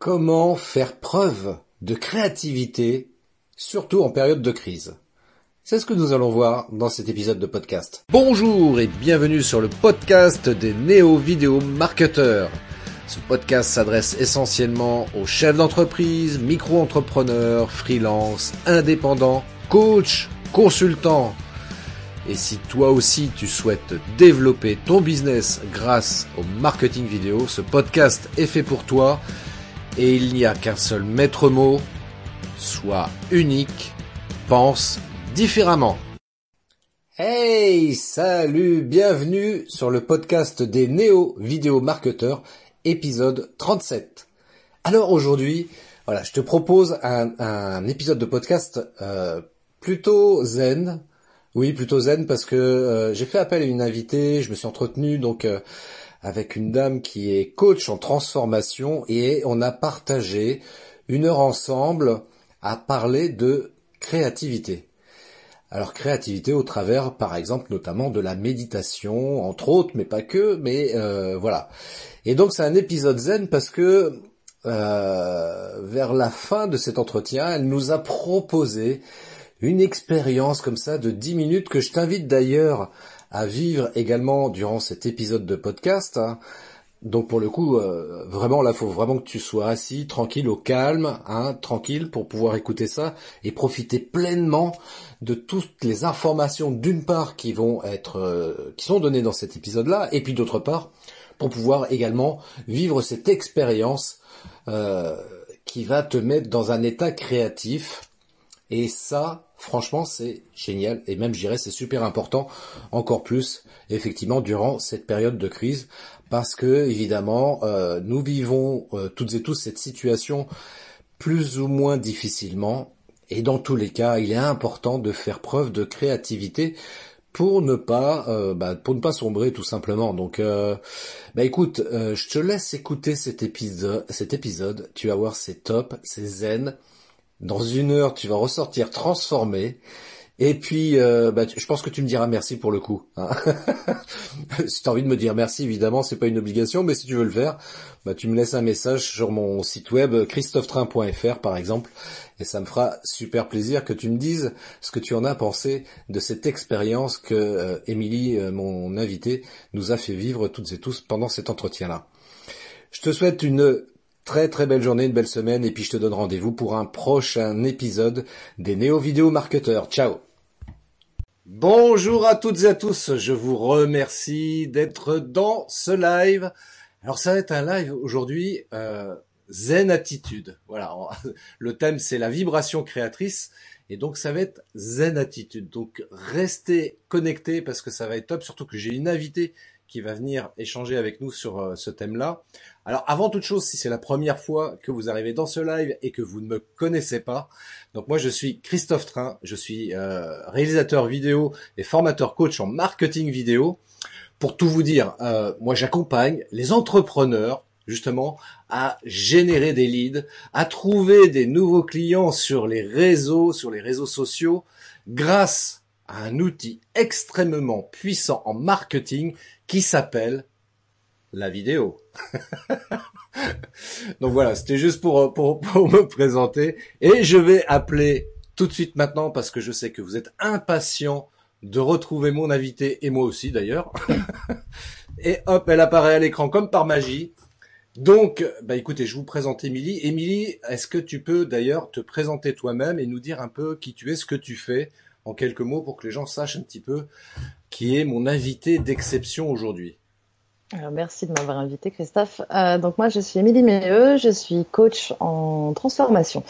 Comment faire preuve de créativité, surtout en période de crise? C'est ce que nous allons voir dans cet épisode de podcast. Bonjour et bienvenue sur le podcast des néo-vidéo marketeurs. Ce podcast s'adresse essentiellement aux chefs d'entreprise, micro-entrepreneurs, freelance, indépendants, coachs, consultants. Et si toi aussi tu souhaites développer ton business grâce au marketing vidéo, ce podcast est fait pour toi et il n'y a qu'un seul maître mot, sois unique, pense différemment. Hey, salut, bienvenue sur le podcast des néo vidéo marketeurs, épisode 37. Alors aujourd'hui, voilà, je te propose un, épisode de podcast euh, plutôt zen. Oui, plutôt zen parce que euh, j'ai fait appel à une invitée, je me suis entretenu donc euh, avec une dame qui est coach en transformation et on a partagé une heure ensemble à parler de créativité. Alors créativité au travers, par exemple, notamment de la méditation, entre autres, mais pas que, mais euh, voilà. Et donc c'est un épisode zen parce que euh, vers la fin de cet entretien, elle nous a proposé une expérience comme ça de 10 minutes que je t'invite d'ailleurs à vivre également durant cet épisode de podcast. Hein. Donc pour le coup, euh, vraiment là, faut vraiment que tu sois assis, tranquille, au calme, hein, tranquille, pour pouvoir écouter ça et profiter pleinement de toutes les informations d'une part qui vont être, euh, qui sont données dans cet épisode-là, et puis d'autre part pour pouvoir également vivre cette expérience euh, qui va te mettre dans un état créatif. Et ça, franchement, c'est génial. Et même, je dirais, c'est super important, encore plus, effectivement, durant cette période de crise. Parce que, évidemment, euh, nous vivons euh, toutes et tous cette situation plus ou moins difficilement. Et dans tous les cas, il est important de faire preuve de créativité pour ne pas euh, bah, pour ne pas sombrer tout simplement. Donc bah écoute, je te laisse écouter cet épisode cet épisode, tu vas voir c'est top, c'est zen. Dans une heure, tu vas ressortir transformé. Et puis, euh, bah, je pense que tu me diras merci pour le coup. Hein. si tu as envie de me dire merci, évidemment, c'est pas une obligation, mais si tu veux le faire, bah, tu me laisses un message sur mon site web christophetrain.fr par exemple, et ça me fera super plaisir que tu me dises ce que tu en as pensé de cette expérience que euh, euh, mon invité, nous a fait vivre toutes et tous pendant cet entretien-là. Je te souhaite une Très très belle journée, une belle semaine, et puis je te donne rendez-vous pour un prochain épisode des Néo Vidéo Marketeurs. Ciao Bonjour à toutes et à tous, je vous remercie d'être dans ce live. Alors ça va être un live aujourd'hui euh, Zen Attitude. Voilà, le thème c'est la vibration créatrice et donc ça va être Zen Attitude. Donc restez connectés parce que ça va être top, surtout que j'ai une invitée qui va venir échanger avec nous sur euh, ce thème-là. Alors avant toute chose, si c'est la première fois que vous arrivez dans ce live et que vous ne me connaissez pas, donc moi je suis Christophe Train, je suis euh, réalisateur vidéo et formateur coach en marketing vidéo. Pour tout vous dire, euh, moi j'accompagne les entrepreneurs justement à générer des leads, à trouver des nouveaux clients sur les réseaux, sur les réseaux sociaux, grâce un outil extrêmement puissant en marketing qui s'appelle la vidéo. Donc voilà, c'était juste pour, pour, pour, me présenter. Et je vais appeler tout de suite maintenant parce que je sais que vous êtes impatient de retrouver mon invité et moi aussi d'ailleurs. et hop, elle apparaît à l'écran comme par magie. Donc, bah écoutez, je vous présente Émilie. Émilie, est-ce que tu peux d'ailleurs te présenter toi-même et nous dire un peu qui tu es, ce que tu fais en quelques mots pour que les gens sachent un petit peu qui est mon invité d'exception aujourd'hui. Alors, merci de m'avoir invité, Christophe. Euh, donc moi, je suis Émilie Meilleux, je suis coach en transformation.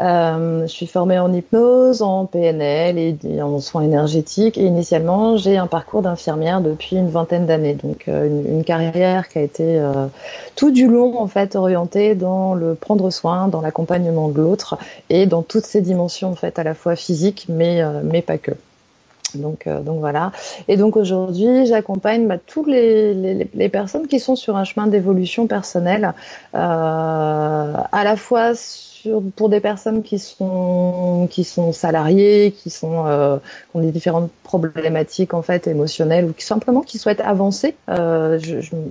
Euh, je suis formée en hypnose, en PNL et en soins énergétiques. Et initialement, j'ai un parcours d'infirmière depuis une vingtaine d'années. Donc euh, une, carrière qui a été euh, tout du long en fait orientée dans le prendre soin, dans l'accompagnement de l'autre et dans toutes ces dimensions en fait à la fois physiques, mais euh, mais pas que. Donc, euh, donc voilà. Et donc aujourd'hui, j'accompagne bah, toutes les, personnes qui sont sur un chemin d'évolution personnelle euh, à la fois pour des personnes qui sont qui sont salariées, qui sont euh, ont des différentes problématiques en fait émotionnelles ou qui simplement qui souhaitent avancer. Euh,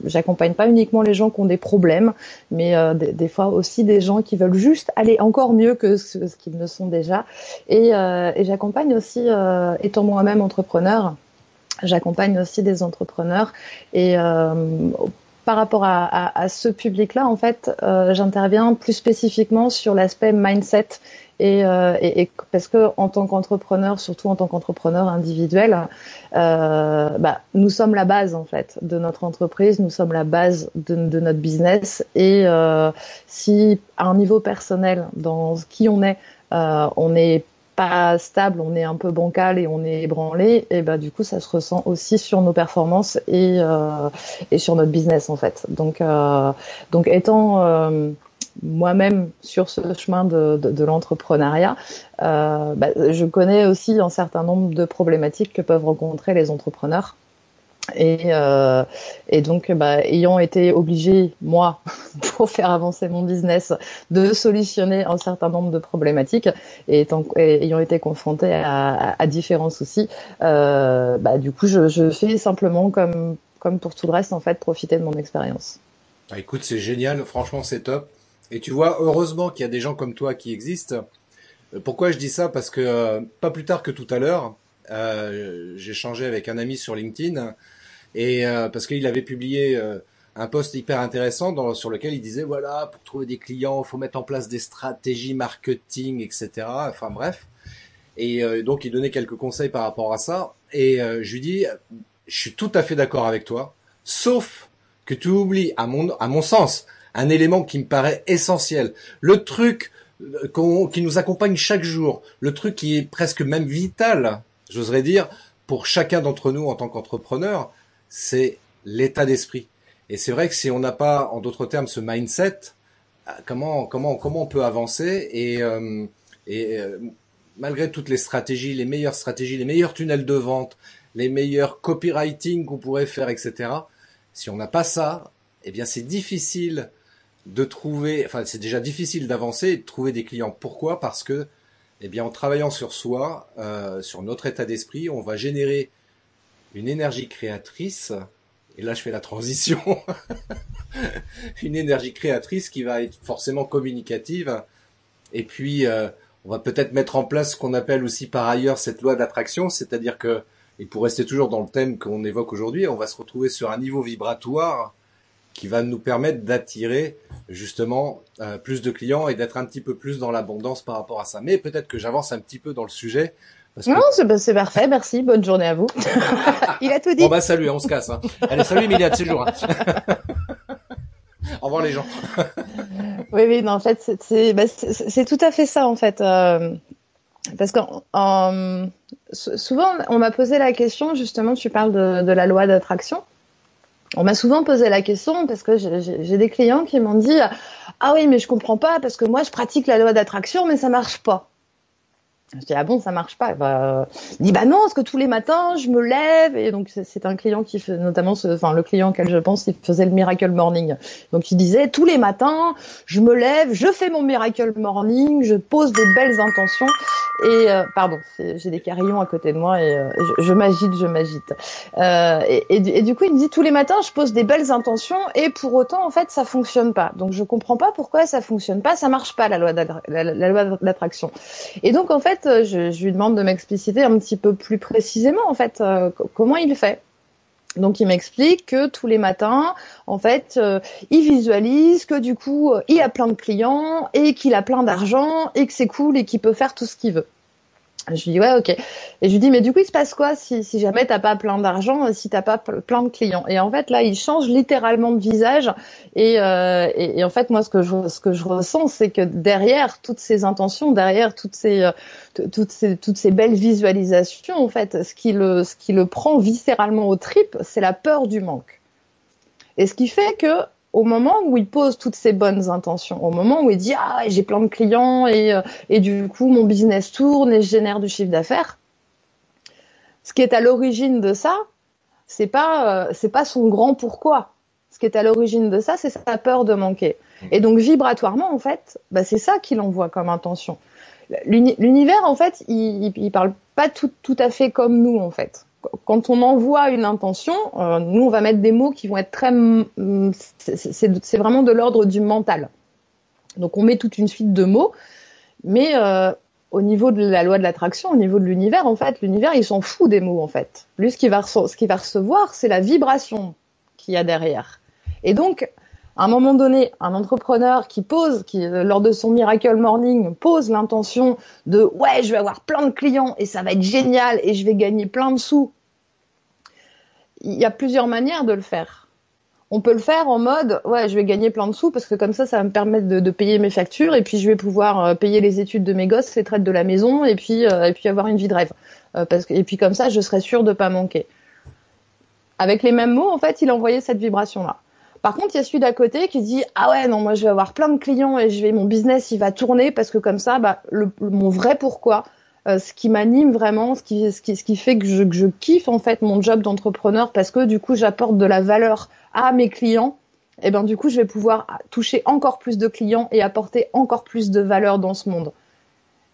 j'accompagne pas uniquement les gens qui ont des problèmes, mais euh, des, fois aussi des gens qui veulent juste aller encore mieux que ce, qu'ils ne sont déjà. Et, euh, j'accompagne aussi, euh, étant moi-même entrepreneur, j'accompagne aussi des entrepreneurs et par rapport à, ce public-là, en fait, euh, j'interviens plus spécifiquement sur l'aspect mindset et, euh, et, parce que en tant qu'entrepreneur, surtout en tant qu'entrepreneur individuel, euh, bah, nous sommes la base en fait de notre entreprise, nous sommes la base de, notre business et si à un niveau personnel, dans qui on est, on est pas stable, on est un peu bancal et on est ébranlé, et bah du coup ça se ressent aussi sur nos performances et euh, et sur notre business en fait. Donc euh, donc étant euh, moi-même sur ce chemin de, de, de l'entrepreneuriat, euh, bah, je connais aussi un certain nombre de problématiques que peuvent rencontrer les entrepreneurs et, euh, et donc, bah, ayant été obligé, moi, pour faire avancer mon business, de solutionner un certain nombre de problématiques, et, ayant été confronté à, différents soucis, euh, bah, du coup, je, fais simplement comme, comme pour tout le reste, en fait, profiter de mon expérience. Ah, écoute, c'est génial, franchement, c'est top. Et tu vois, heureusement qu'il y a des gens comme toi qui existent. Euh, pourquoi je dis ça? Parce que pas plus tard que tout à l'heure, euh, j'ai changé avec un ami sur LinkedIn et euh, parce qu'il avait publié euh, un post hyper intéressant dans, sur lequel il disait voilà pour trouver des clients faut mettre en place des stratégies marketing etc enfin bref. Et euh, donc il donnait quelques conseils par rapport à ça. Et je lui dis je suis tout à fait d'accord avec toi sauf que tu oublies à mon à mon sens un élément qui me paraît essentiel. Le truc qui nous accompagne chaque jour le truc qui est presque même vital j'oserais dire pour chacun d'entre nous en tant qu'entrepreneur c'est l'état d'esprit. Et c'est vrai que si on n'a pas, en d'autres termes, ce mindset, euh, comment comment comment on peut avancer et euh, et euh, malgré toutes les stratégies, les meilleures stratégies, les meilleurs tunnels de vente, les meilleurs copywriting qu'on pourrait faire, etc. Si on n'a pas ça, eh bien c'est difficile de trouver, enfin c'est déjà difficile d'avancer et de trouver des clients. Pourquoi? Parce que, eh bien en travaillant sur soi, euh, sur notre état d'esprit, on va générer une énergie créatrice, et là je fais la transition, une énergie créatrice qui va être forcément communicative, et puis euh, on va peut-être mettre en place ce qu'on appelle aussi par ailleurs cette loi d'attraction, c'est-à-dire que, et pour rester toujours dans le thème qu'on évoque aujourd'hui, on va se retrouver sur un niveau vibratoire qui va nous permettre d'attirer justement euh, plus de clients et d'être un petit peu plus dans l'abondance par rapport à ça. Mais peut-être que j'avance un petit peu dans le sujet non, c'est parfait, merci, bonne journée à vous. Il a tout dit. Bon bah salut, on se casse. Hein. Allez, salut Emilia, de séjour. Hein. Au revoir les gens. oui, oui, non, en fait, c'est bah, tout à fait ça, en fait. Euh, parce que souvent, on m'a posé la question, justement, tu parles de, de la loi d'attraction. On m'a souvent posé la question parce que j'ai des clients qui m'ont dit ah oui mais je comprends pas parce que moi je pratique la loi d'attraction mais ça marche pas. Je dis ah bon ça marche pas. Bah, il dit bah non parce que tous les matins je me lève et donc c'est un client qui fait notamment ce, enfin le client auquel je pense il faisait le miracle morning. Donc il disait tous les matins je me lève, je fais mon miracle morning, je pose des belles intentions et euh, pardon j'ai des carillons à côté de moi et euh, je, m'agite je m'agite. Euh, et, et, du coup il me dit tous les matins je pose des belles intentions et pour autant en fait ça fonctionne pas. Donc je comprends pas pourquoi ça fonctionne pas, ça marche pas la loi d'attraction. Et donc en fait euh, je, lui demande de m'expliciter un petit peu plus précisément, en fait, euh, comment il fait. Donc il m'explique que tous les matins, en fait, euh, il visualise que du coup, il a plein de clients et qu'il a plein d'argent et que c'est cool et qu'il peut faire tout ce qu'il veut. Je lui dis ouais ok. Et je lui dis mais du coup il se passe quoi si, si jamais t'as pas plein d'argent si t'as pas plein de clients? Et en fait là il change littéralement de visage. Et, euh, en fait moi ce que je ressens c'est que derrière toutes ces intentions derrière toutes ces euh, toutes ces toutes ces belles visualisations en fait ce qui le ce qui le prend viscéralement au trip c'est la peur du manque. Et ce qui fait que au moment où il pose toutes ses bonnes intentions, au moment où il dit ah j'ai plein de clients et, euh, et du coup mon business tourne et je génère du chiffre d'affaires, ce qui est à l'origine de ça, c'est pas euh, c'est pas son grand pourquoi. Ce qui est à l'origine de ça, c'est sa peur de manquer. Et donc vibratoirement, en fait, bah, c'est ça qu'il envoie comme intention. L'univers, en fait, il, il, parle pas tout, tout à fait comme nous, en fait. Quand on envoie une intention, euh, nous, on va mettre des mots qui vont être très... C'est vraiment de l'ordre du mental. Donc on met toute une suite de mots, mais euh, au niveau de la loi de l'attraction, au niveau de l'univers, en fait, l'univers, il s'en fout des mots, en fait. Lui, ce qu'il va, ce qu'il va recevoir, c'est la vibration qu'il y a derrière. Et donc, à un moment donné, un entrepreneur qui pose, qui euh, lors de son Miracle Morning pose l'intention de ouais, je vais avoir plein de clients et ça va être génial et je vais gagner plein de sous. Il y a plusieurs manières de le faire. On peut le faire en mode ouais, je vais gagner plein de sous parce que comme ça, ça va me permettre de, payer mes factures et puis je vais pouvoir euh, payer les études de mes gosses, les traites de la maison et puis euh, et puis avoir une vie de rêve. et puis comme ça, je serai sûr de pas manquer. Avec les mêmes mots, en fait, il envoyait cette vibration là. Par contre, il y a celui d'à côté qui dit ah ouais non moi je vais avoir plein de clients et je vais mon business il va tourner parce que comme ça bah le, mon vrai pourquoi euh, ce qui m'anime vraiment, ce qui, ce qui, ce qui fait que je, que je kiffe en fait mon job d'entrepreneur parce que du coup j'apporte de la valeur à mes clients, et ben du coup je vais pouvoir toucher encore plus de clients et apporter encore plus de valeur dans ce monde.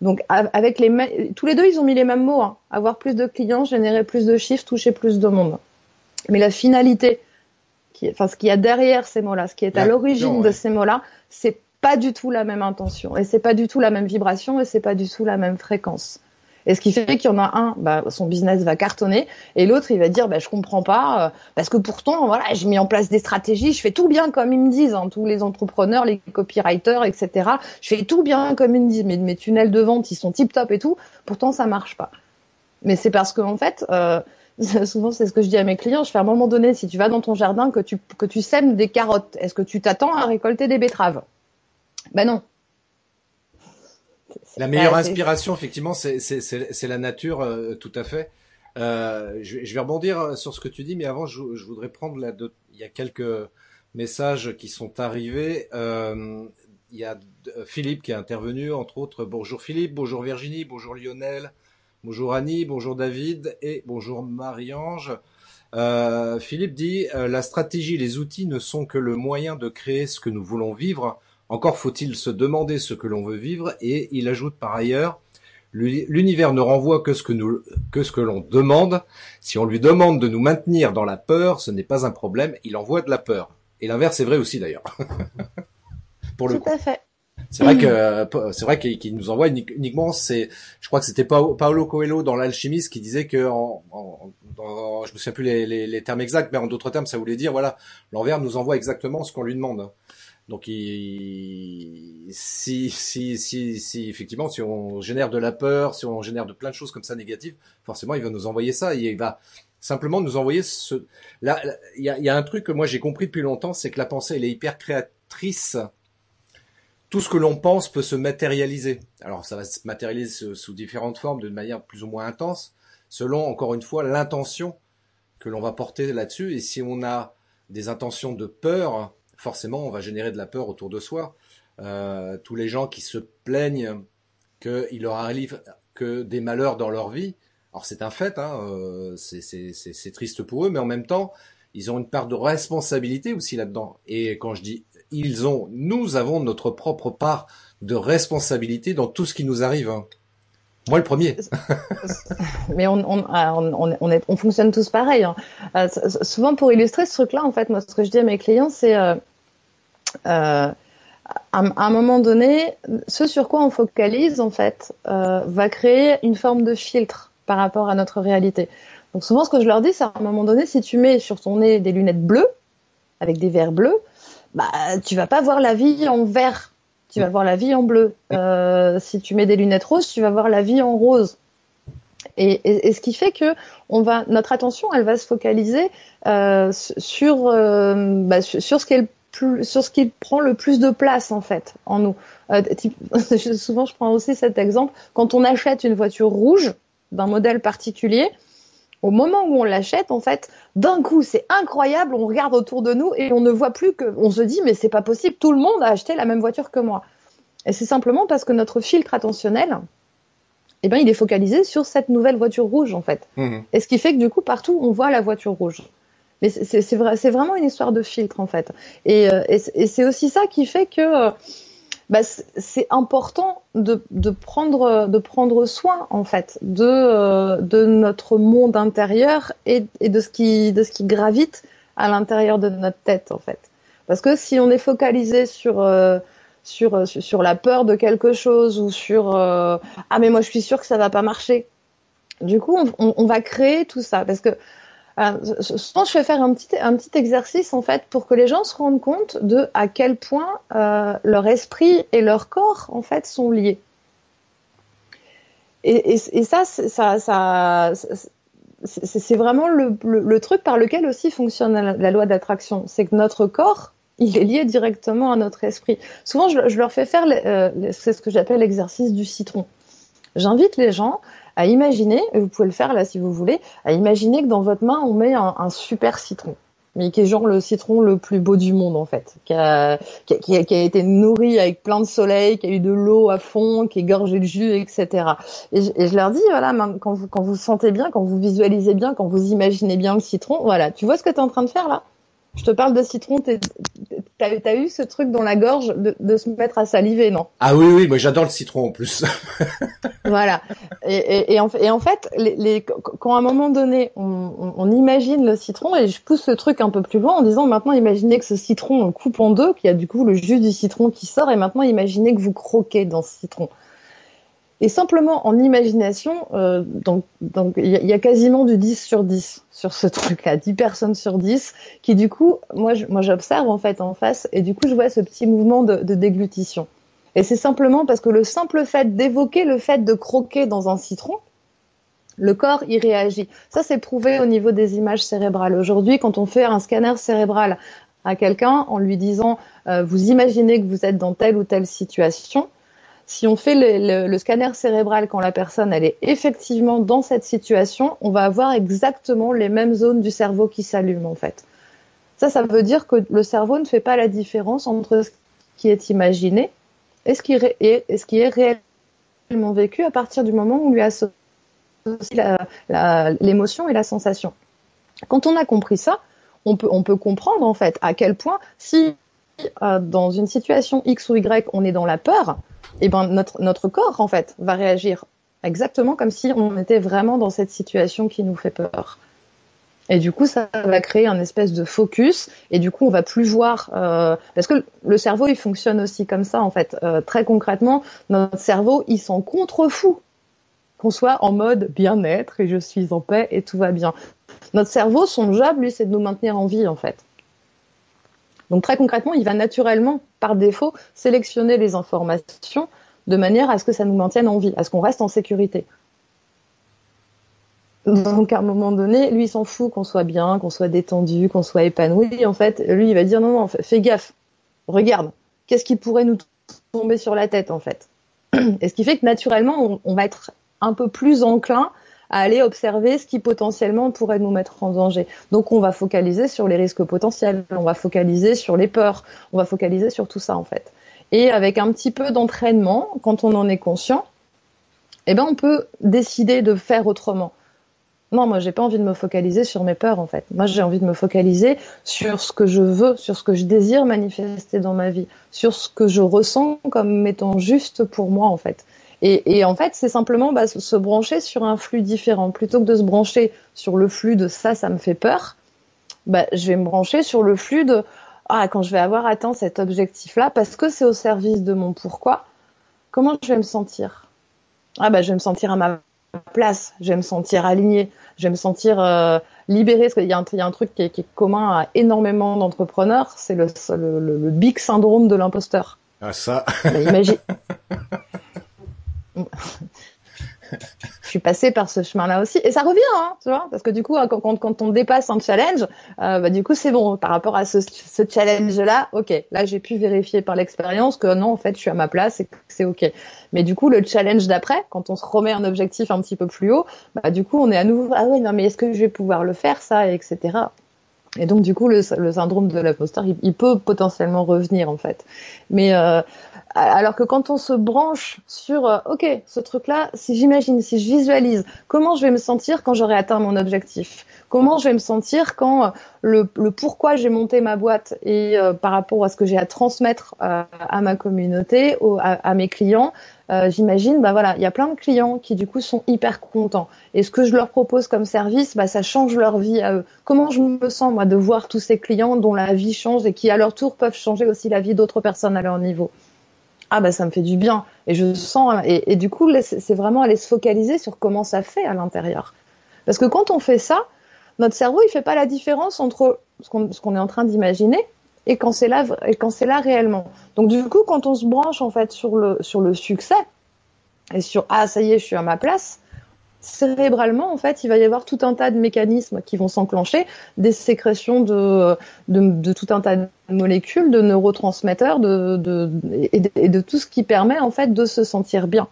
Donc avec les tous les deux ils ont mis les mêmes mots, hein. avoir plus de clients, générer plus de chiffres, toucher plus de monde. Mais la finalité enfin ce qu'il y a derrière ces mots-là, ce qui est à l'origine de ces mots-là, c'est pas du tout la même intention et c'est pas du tout la même vibration et c'est pas du tout la même fréquence. Et ce qui fait qu'il y en a un, bah, son business va cartonner, et l'autre, il va dire, bah, je comprends pas, euh, parce que pourtant, voilà, j'ai mis en place des stratégies, je fais tout bien comme ils me disent, hein, tous les entrepreneurs, les copywriters, etc. Je fais tout bien comme ils me disent, mais mes tunnels de vente, ils sont tip top et tout, pourtant ça marche pas. Mais c'est parce qu'en en fait, euh, souvent c'est ce que je dis à mes clients, je fais à un moment donné, si tu vas dans ton jardin, que tu, que tu sèmes des carottes, est-ce que tu t'attends à récolter des betteraves? Ben non. La meilleure inspiration, effectivement, c'est la nature, euh, tout à fait. Euh, je, je, vais rebondir sur ce que tu dis, mais avant, je, je voudrais prendre la. Il y a quelques messages qui sont arrivés. Euh, il y a Philippe qui est intervenu, entre autres. Bonjour Philippe, bonjour Virginie, bonjour Lionel, Bonjour Annie, bonjour David et bonjour Marie-Ange. Euh, Philippe dit euh, la stratégie, les outils ne sont que le moyen de créer ce que nous voulons vivre. Encore faut-il se demander ce que l'on veut vivre. Et il ajoute par ailleurs l'univers ne renvoie que ce que nous que ce que l'on demande. Si on lui demande de nous maintenir dans la peur, ce n'est pas un problème. Il envoie de la peur. Et l'inverse est vrai aussi d'ailleurs. Pour le Tout à fait. C'est vrai que c'est vrai qu'il nous envoie uniquement. C'est, je crois que c'était Paolo Coelho dans l'alchimiste qui disait que, en, en, je me souviens plus les, les, les, termes exacts, mais en d'autres termes, ça voulait dire voilà, l'envers nous envoie exactement ce qu'on lui demande. Donc, il, si, si, si, si, effectivement, si on génère de la peur, si on génère de plein de choses comme ça négatives, forcément, il va nous envoyer ça. Il va simplement nous envoyer ce. Là, il y a, y a un truc que moi j'ai compris depuis longtemps, c'est que la pensée, elle est hyper créatrice tout ce que l'on pense peut se matérialiser. Alors ça va se matérialiser sous différentes formes, de manière plus ou moins intense, selon encore une fois l'intention que l'on va porter là-dessus. Et si on a des intentions de peur, forcément on va générer de la peur autour de soi. Euh, tous les gens qui se plaignent qu'il leur arrive que des malheurs dans leur vie, alors c'est un fait, hein, euh, c'est triste pour eux, mais en même temps, ils ont une part de responsabilité aussi là-dedans. Et quand je dis ils ont, nous avons notre propre part de responsabilité dans tout ce qui nous arrive. Hein. Moi, le premier. Mais on, on, fonctionne tous pareil. Hein. Euh, souvent, pour illustrer ce truc-là, en fait, moi, ce que je dis à mes clients, c'est euh, euh, à, un moment donné, ce sur quoi on focalise, en fait, va créer une forme de filtre par rapport à notre réalité. Donc, souvent, ce que je leur dis, c'est à un moment donné, si tu mets sur ton nez des lunettes bleues, avec des verres bleus, bah tu vas pas voir la vie en vert, tu vas voir la vie en bleu. Euh, si tu mets des lunettes roses, tu vas voir la vie en rose. Et, et, ce qui fait que on va, notre attention, elle va se focaliser euh, sur, euh, bah, sur, ce qui est le plus, sur ce qui prend le plus de place en fait en nous. Euh, souvent, je prends aussi cet exemple quand on achète une voiture rouge d'un modèle particulier au moment où on l'achète, en fait, d'un coup, c'est incroyable, on regarde autour de nous et on ne voit plus que, on se dit, mais c'est pas possible, tout le monde a acheté la même voiture que moi. Et c'est simplement parce que notre filtre attentionnel, eh ben, il est focalisé sur cette nouvelle voiture rouge, en fait. Mmh. Et ce qui fait que du coup, partout, on voit la voiture rouge. Mais c'est vrai, c'est vraiment une histoire de filtre en fait. Et, euh, et, c'est aussi ça qui fait que euh, bah, c'est important de, de, prendre de prendre soin en fait de euh, de notre monde intérieur et, de ce qui de ce qui gravite à l'intérieur de notre tête en fait. Parce que si on est focalisé sur sur sur la peur de quelque chose ou sur ah mais moi je suis sûr que ça va pas marcher. Du coup on, on va créer tout ça parce que souvent, je vais faire un petit, exercice en fait pour que les gens se rendent compte de à quel point euh, leur esprit et leur corps en fait sont liés. Et, ça, c'est vraiment le, truc par lequel aussi fonctionne la, loi d'attraction. C'est que notre corps, il est lié directement à notre esprit. Souvent, je, je leur fais faire, euh, c'est ce que j'appelle l'exercice du citron. J'invite les gens à imaginer, et vous pouvez le faire là si vous voulez, à imaginer que dans votre main on met un, super citron. Mais qui est genre le citron le plus beau du monde en fait, qui a, qui a, qui a, été nourri avec plein de soleil, qui a eu de l'eau à fond, qui est gorgé de jus, etc. Et je, et je, leur dis voilà, quand vous quand vous sentez bien, quand vous visualisez bien, quand vous imaginez bien le citron, voilà, tu vois ce que tu es en train de faire là? Je te parle de citron, t'as as eu ce truc dans la gorge de, de, se mettre à saliver, non? Ah oui, oui, moi j'adore le citron en plus. voilà. Et, et, et, en, et, en, fait, les, les, quand à un moment donné, on, on, on, imagine le citron, et je pousse ce truc un peu plus loin en disant maintenant imaginez que ce citron on coupe en deux, qu'il y a du coup le jus du citron qui sort, et maintenant imaginez que vous croquez dans ce citron. Et simplement en imagination, euh, donc donc il y, a quasiment du 10 sur 10 sur ce truc-là, 10 personnes sur 10 qui du coup, moi moi j'observe en fait en face et du coup je vois ce petit mouvement de, de déglutition. Et c'est simplement parce que le simple fait d'évoquer le fait de croquer dans un citron, le corps y réagit. Ça c'est prouvé au niveau des images cérébrales. Aujourd'hui, quand on fait un scanner cérébral à quelqu'un en lui disant euh, vous imaginez que vous êtes dans telle ou telle situation, si on fait le, scanner cérébral quand la personne elle est effectivement dans cette situation, on va avoir exactement les mêmes zones du cerveau qui s'allument en fait. Ça, ça veut dire que le cerveau ne fait pas la différence entre ce qui est imaginé et ce qui est, réellement vécu à partir du moment où on lui associe l'émotion et la sensation. Quand on a compris ça, on peut, on peut comprendre en fait à quel point si euh, dans une situation X ou Y on est dans la peur, et ben notre notre corps en fait va réagir exactement comme si on était vraiment dans cette situation qui nous fait peur. Et du coup, ça va créer un espèce de focus. Et du coup, on va plus voir euh, parce que le cerveau, il fonctionne aussi comme ça en fait. Euh, très concrètement, notre cerveau, il s'en contrefou qu'on soit en mode bien-être et je suis en paix et tout va bien. Notre cerveau, son job, lui, c'est de nous maintenir en vie en fait. Donc très concrètement, il va naturellement, par défaut, sélectionner les informations de manière à ce que ça nous maintienne en vie, à ce qu'on reste en sécurité. Donc à un moment donné, lui il s'en fout qu'on soit bien, qu'on soit détendu, qu'on soit épanoui. En fait, lui il va dire non non, fais gaffe, regarde, qu'est-ce qui pourrait nous tomber sur la tête en fait? Et ce qui fait que naturellement, on va être un peu plus enclin à aller observer ce qui potentiellement pourrait nous mettre en danger. Donc on va focaliser sur les risques potentiels, on va focaliser sur les peurs, on va focaliser sur tout ça en fait. Et avec un petit peu d'entraînement, quand on en est conscient, eh ben on peut décider de faire autrement. Non, moi j'ai pas envie de me focaliser sur mes peurs en fait. Moi j'ai envie de me focaliser sur ce que je veux, sur ce que je désire manifester dans ma vie, sur ce que je ressens comme étant juste pour moi en fait. Et, et en fait, c'est simplement bah, se brancher sur un flux différent. Plutôt que de se brancher sur le flux de ça, ça me fait peur, bah, je vais me brancher sur le flux de ah, quand je vais avoir atteint cet objectif-là, parce que c'est au service de mon pourquoi, comment je vais me sentir? Ah bah je vais me sentir à ma place, je vais me sentir alignée, je vais me sentir euh, libérée, parce qu'il y, a un, y a un truc qui est, qui est commun à énormément d'entrepreneurs, c'est le, le, le, big syndrome de l'imposteur. Ah ça. imagine, je suis passée par ce chemin-là aussi, et ça revient, hein, parce que du coup, hein, quand, on dépasse un challenge, euh, bah, du coup, c'est bon. Par rapport à ce, ce challenge-là, ok, là, j'ai pu vérifier par l'expérience que non, en fait, je suis à ma place et que c'est ok. Mais du coup, le challenge d'après, quand on se remet un objectif un petit peu plus haut, bah, du coup, on est à nouveau, ah oui, non, mais est-ce que je vais pouvoir le faire, ça, etc. Et donc du coup, le, syndrome de l'imposteur, il, peut potentiellement revenir en fait. Mais euh, alors que quand on se branche sur, euh, ok, ce truc-là, si j'imagine, si je visualise, comment je vais me sentir quand j'aurai atteint mon objectif? Comment je vais me sentir quand euh, le, le pourquoi j'ai monté ma boîte et par rapport à ce que j'ai à transmettre à ma communauté, à, mes clients, euh, j'imagine, bah voilà, il y a plein de clients qui du coup sont hyper contents. Et ce que je leur propose comme service, bah ça change leur vie à eux. Comment je me sens moi de voir tous ces clients dont la vie change et qui à leur tour peuvent changer aussi la vie d'autres personnes à leur niveau? Ah bah ça me fait du bien et je sens et, et du coup c'est vraiment aller se focaliser sur comment ça fait à l'intérieur parce que quand on fait ça notre cerveau il fait pas la différence entre ce qu'on est en train d'imaginer et quand c'est là et quand c'est là réellement. Donc du coup, quand on se branche en fait sur le sur le succès et sur ah ça y est, je suis à ma place, cérébralement en fait, il va y avoir tout un tas de mécanismes qui vont s'enclencher, des sécrétions de, de, tout un tas de molécules, de neurotransmetteurs, de, de et, de, tout ce qui permet en fait de se sentir bien.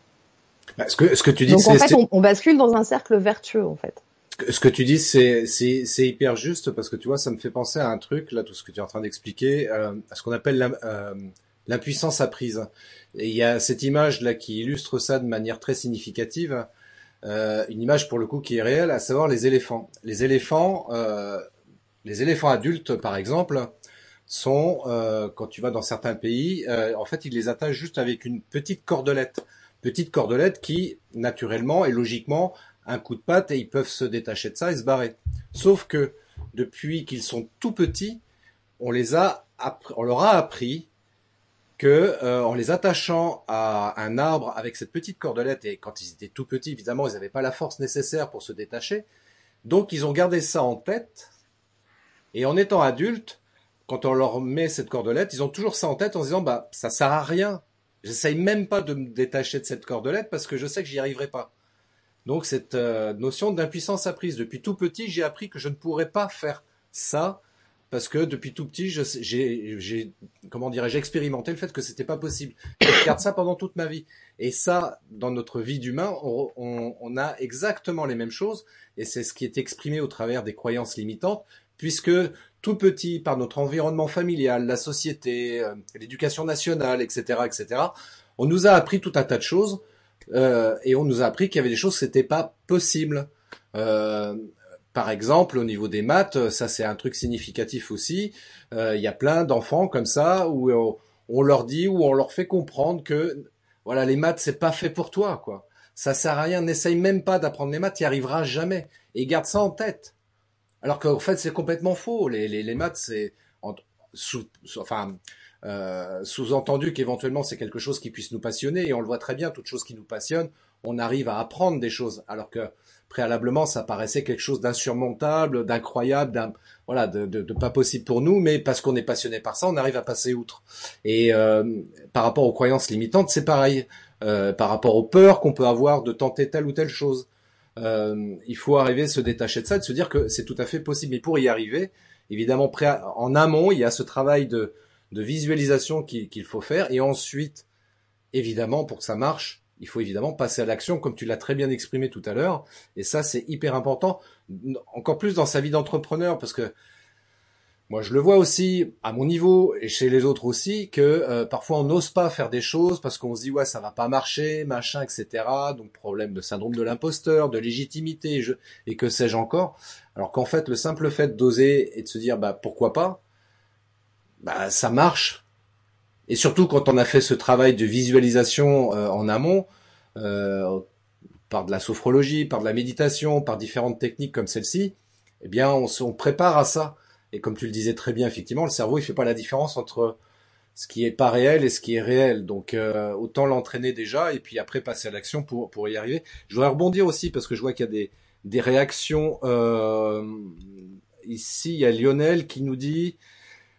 Bah, ce que ce que tu dis, donc en fait, on bascule dans un cercle vertueux en fait ce que tu dis, c'est hyper juste parce que tu vois, ça me fait penser à un truc là, tout ce que tu es en train d'expliquer, euh, à ce qu'on appelle euh, l'impuissance apprise. Et il y a cette image là qui illustre ça de manière très significative, euh, une image pour le coup qui est réelle, à savoir les éléphants. Les éléphants, euh, les éléphants adultes par exemple, sont quand tu vas dans certains pays, en fait, ils les attachent juste avec une petite cordelette petite cordelette qui, naturellement et logiquement, un coup de patte et ils peuvent se détacher de ça et se barrer. Sauf que depuis qu'ils sont tout petits, on les a on leur a appris que euh, en les attachant à un arbre avec cette petite cordelette et quand ils étaient tout petits évidemment ils n'avaient pas la force nécessaire pour se détacher. Donc ils ont gardé ça en tête. Et en étant adultes quand on leur met cette cordelette ils ont toujours ça en tête en se disant bah ça sert à rien. J'essaye même pas de me détacher de cette cordelette parce que je sais que j'y arriverai pas donc cette euh, notion d'impuissance apprise. Depuis tout petit, j'ai appris que je ne pourrais pas faire ça parce que depuis tout petit, j'ai, comment dirais j'ai expérimenté le fait que c'était pas possible. Je garde ça pendant toute ma vie. Et ça, dans notre vie d'humain, on, on, a exactement les mêmes choses. Et c'est ce qui est exprimé au travers des croyances limitantes, puisque tout petit, par notre environnement familial, la société, euh, l'éducation nationale, etc., etc., on nous a appris tout un tas de choses euh, et on nous a appris qu'il y avait des choses n'étaient pas possibles. Euh, par exemple, au niveau des maths, ça c'est un truc significatif aussi. Euh, il y a plein d'enfants comme ça où on, leur dit ou on leur fait comprendre que voilà les maths c'est pas fait pour toi quoi. Ça sert à rien. N'essaye même pas d'apprendre les maths, n'y arriveras jamais. Et garde ça en tête. Alors qu'en fait c'est complètement faux. Les, les, les maths c'est enfin euh, sous-entendu qu'éventuellement c'est quelque chose qui puisse nous passionner et on le voit très bien, toute chose qui nous passionne, on arrive à apprendre des choses alors que préalablement ça paraissait quelque chose d'insurmontable, d'incroyable, voilà, de, de, pas possible pour nous, mais parce qu'on est passionné par ça, on arrive à passer outre. Et euh, par rapport aux croyances limitantes, c'est pareil. Euh, par rapport aux peurs qu'on peut avoir de tenter telle ou telle chose, il faut arriver à se détacher de ça, de se dire que c'est tout à fait possible. Mais pour y arriver, évidemment, en amont, il y a ce travail de de visualisation qu'il faut faire. Et ensuite, évidemment, pour que ça marche, il faut évidemment passer à l'action, comme tu l'as très bien exprimé tout à l'heure. Et ça, c'est hyper important, encore plus dans sa vie d'entrepreneur, parce que moi, je le vois aussi à mon niveau et chez les autres aussi que euh, parfois on n'ose pas faire des choses parce qu'on se dit ouais ça va pas marcher, machin, etc. Donc problème de syndrome de l'imposteur, de légitimité et que sais-je encore. Alors qu'en fait le simple fait d'oser et de se dire bah pourquoi pas, bah, ça marche. Et surtout quand on a fait ce travail de visualisation euh, en amont, euh, par de la sophrologie, par de la méditation, par différentes techniques comme celle-ci, eh bien on se prépare à ça. Et comme tu le disais très bien, effectivement, le cerveau il fait pas la différence entre ce qui est pas réel et ce qui est réel. Donc euh, autant l'entraîner déjà et puis après passer à l'action pour pour y arriver. Je voudrais rebondir aussi parce que je vois qu'il y a des des réactions. Euh, ici, il y a Lionel qui nous dit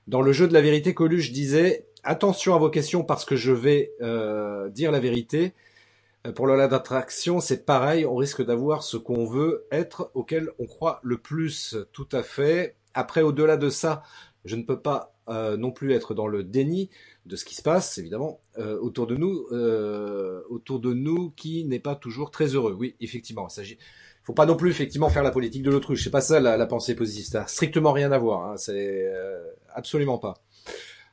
dans le jeu de la vérité, Coluche disait attention à vos questions parce que je vais euh, dire la vérité. Euh, pour la d'attraction, c'est pareil, on risque d'avoir ce qu'on veut être, auquel on croit le plus. Tout à fait. Après, au-delà de ça, je ne peux pas euh, non plus être dans le déni de ce qui se passe, évidemment, autour de nous, autour de nous, qui n'est pas toujours très heureux. Oui, effectivement, il s'agit faut pas non plus effectivement faire la politique de l'autruche. C'est pas ça la, pensée positive. Ça n'a strictement rien à voir. Hein. C'est euh, absolument pas.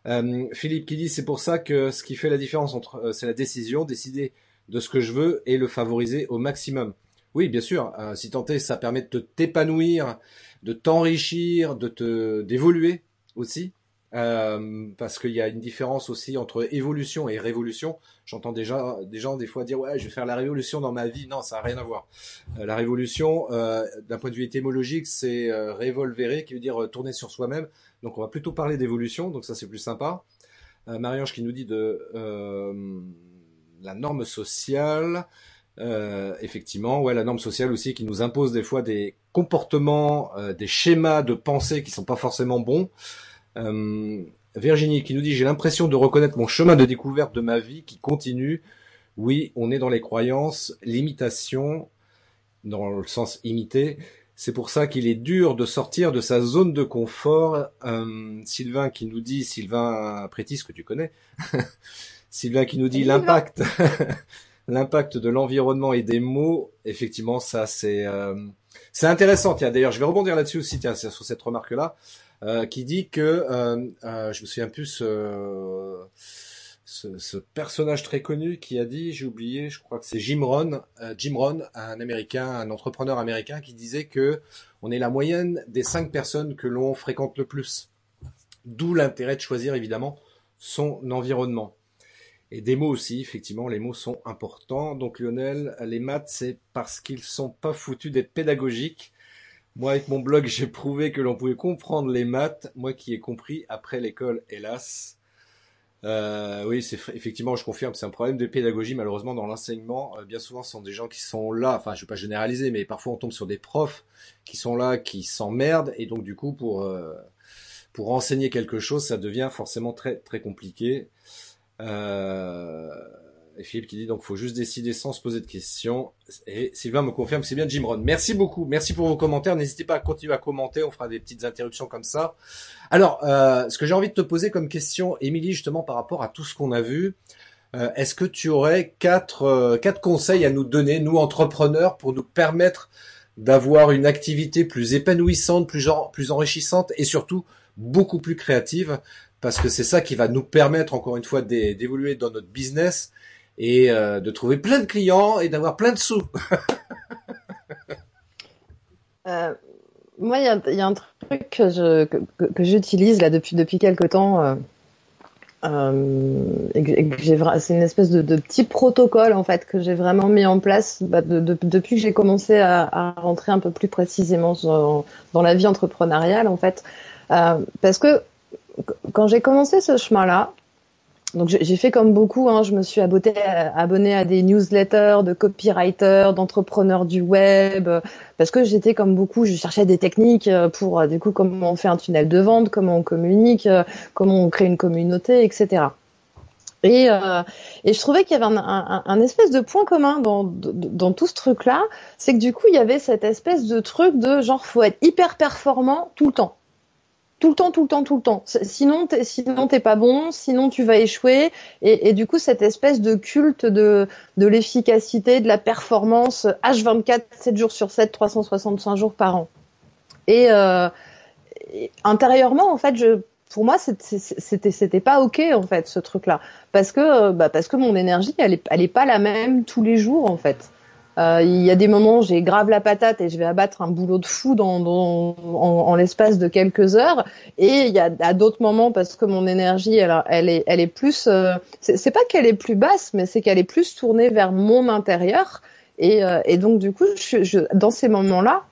Euh, Philippe qui dit c'est pour ça que ce qui fait la différence entre euh, c'est la décision, décider de ce que je veux et le favoriser au maximum. Oui, bien sûr. si tant est, ça permet de t'épanouir, de t'enrichir, de te d'évoluer aussi. Euh, parce qu'il y a une différence aussi entre évolution et révolution. J'entends déjà des gens des fois dire ouais je vais faire la révolution dans ma vie. Non, ça n'a rien à voir. Euh, la révolution, euh, d'un point de vue étymologique, c'est euh, revolverer, qui veut dire tourner sur soi-même. Donc on va plutôt parler d'évolution, donc ça c'est plus sympa. Marie-Ange qui nous dit de la norme sociale. effectivement, ouais, la norme sociale aussi qui nous impose des fois des comportements, des schémas de pensée qui sont pas forcément bons. Euh, Virginie qui nous dit j'ai l'impression de reconnaître mon chemin de découverte de ma vie qui continue. Oui, on est dans les croyances, l'imitation, dans le sens imité. C'est pour ça qu'il est dur de sortir de sa zone de confort. Euh, Sylvain qui nous dit, Sylvain Prétis que tu connais, Sylvain qui nous dit l'impact, l'impact de l'environnement et des mots. Effectivement, ça c'est euh, c'est intéressant. Tiens, d'ailleurs, je vais rebondir là-dessus aussi. Tiens, sur cette remarque-là. Euh, qui dit que euh, euh, je me souviens plus ce, ce, personnage très connu qui a dit, j'ai oublié, je crois que c'est Jim Rohn, Jim Rohn, un américain, un entrepreneur américain qui disait que on est la moyenne des cinq personnes que l'on fréquente le plus. D'où l'intérêt de choisir évidemment son environnement. Et des mots aussi, effectivement, les mots sont importants. Donc Lionel, les maths, c'est parce qu'ils sont pas foutus d'être pédagogiques. Moi, avec mon blog, j'ai prouvé que l'on pouvait comprendre les maths. Moi qui ai compris après l'école, hélas. Euh, oui, c'est effectivement, je confirme, c'est un problème de pédagogie malheureusement dans l'enseignement. Euh, bien souvent, ce sont des gens qui sont là. Enfin, je ne vais pas généraliser, mais parfois on tombe sur des profs qui sont là, qui s'emmerdent, et donc du coup, pour euh, pour enseigner quelque chose, ça devient forcément très très compliqué. Euh, et Philippe qui dit donc faut juste décider sans se poser de questions. Et Sylvain me confirme que c'est bien Jim Rohn. Merci beaucoup, merci pour vos commentaires. N'hésitez pas à continuer à commenter, on fera des petites interruptions comme ça. Alors, euh, ce que j'ai envie de te poser comme question, Émilie, justement par rapport à tout ce qu'on a vu, euh, est-ce que tu aurais quatre euh, quatre conseils à nous donner, nous entrepreneurs, pour nous permettre d'avoir une activité plus épanouissante, plus, plus enrichissante et surtout beaucoup plus créative? Parce que c'est ça qui va nous permettre encore une fois d'évoluer dans notre business et euh, de trouver plein de clients et d'avoir plein de sous. euh, moi, il y, y a, un truc que je que, que j'utilise là depuis depuis quelques temps. Euh, euh, c'est une espèce de, de, petit protocole en fait que j'ai vraiment mis en place bah, de, de, depuis que j'ai commencé à, à, rentrer un peu plus précisément dans, dans la vie entrepreneuriale en fait euh, parce que quand j'ai commencé ce chemin-là, donc j'ai fait comme beaucoup, hein, je me suis abonné, à des newsletters de copywriters, d'entrepreneurs du web, parce que j'étais comme beaucoup, je cherchais des techniques euh, pour euh, du coup comment on fait un tunnel de vente, comment on communique, euh, comment on crée une communauté, etc. Et, et je trouvais qu'il y avait un, un, espèce de point commun dans, dans tout ce truc-là, c'est que du coup il y avait cette espèce de truc de genre faut être hyper performant tout le temps tout le temps, tout le temps, tout le temps. Sinon, t'es, sinon t'es pas bon, sinon tu vas échouer. Et, du coup, cette espèce de culte de, de l'efficacité, de la performance, H24, 7 jours sur 7, 365 jours par an. Et, euh, intérieurement, en fait, je, pour moi, c'était, c'était pas ok en fait ce truc-là, parce que, bah, parce que mon énergie, elle est, elle est pas la même tous les jours en fait. Euh, il y a des moments où j'ai grave la patate et je vais abattre un boulot de fou dans, dans en, l'espace de quelques heures. Et il y a à d'autres moments parce que mon énergie, elle, elle est, elle est plus. Euh, c'est pas qu'elle est plus basse, mais c'est qu'elle est plus tournée vers mon intérieur. Et, euh, et donc du coup, je, je, dans ces moments-là,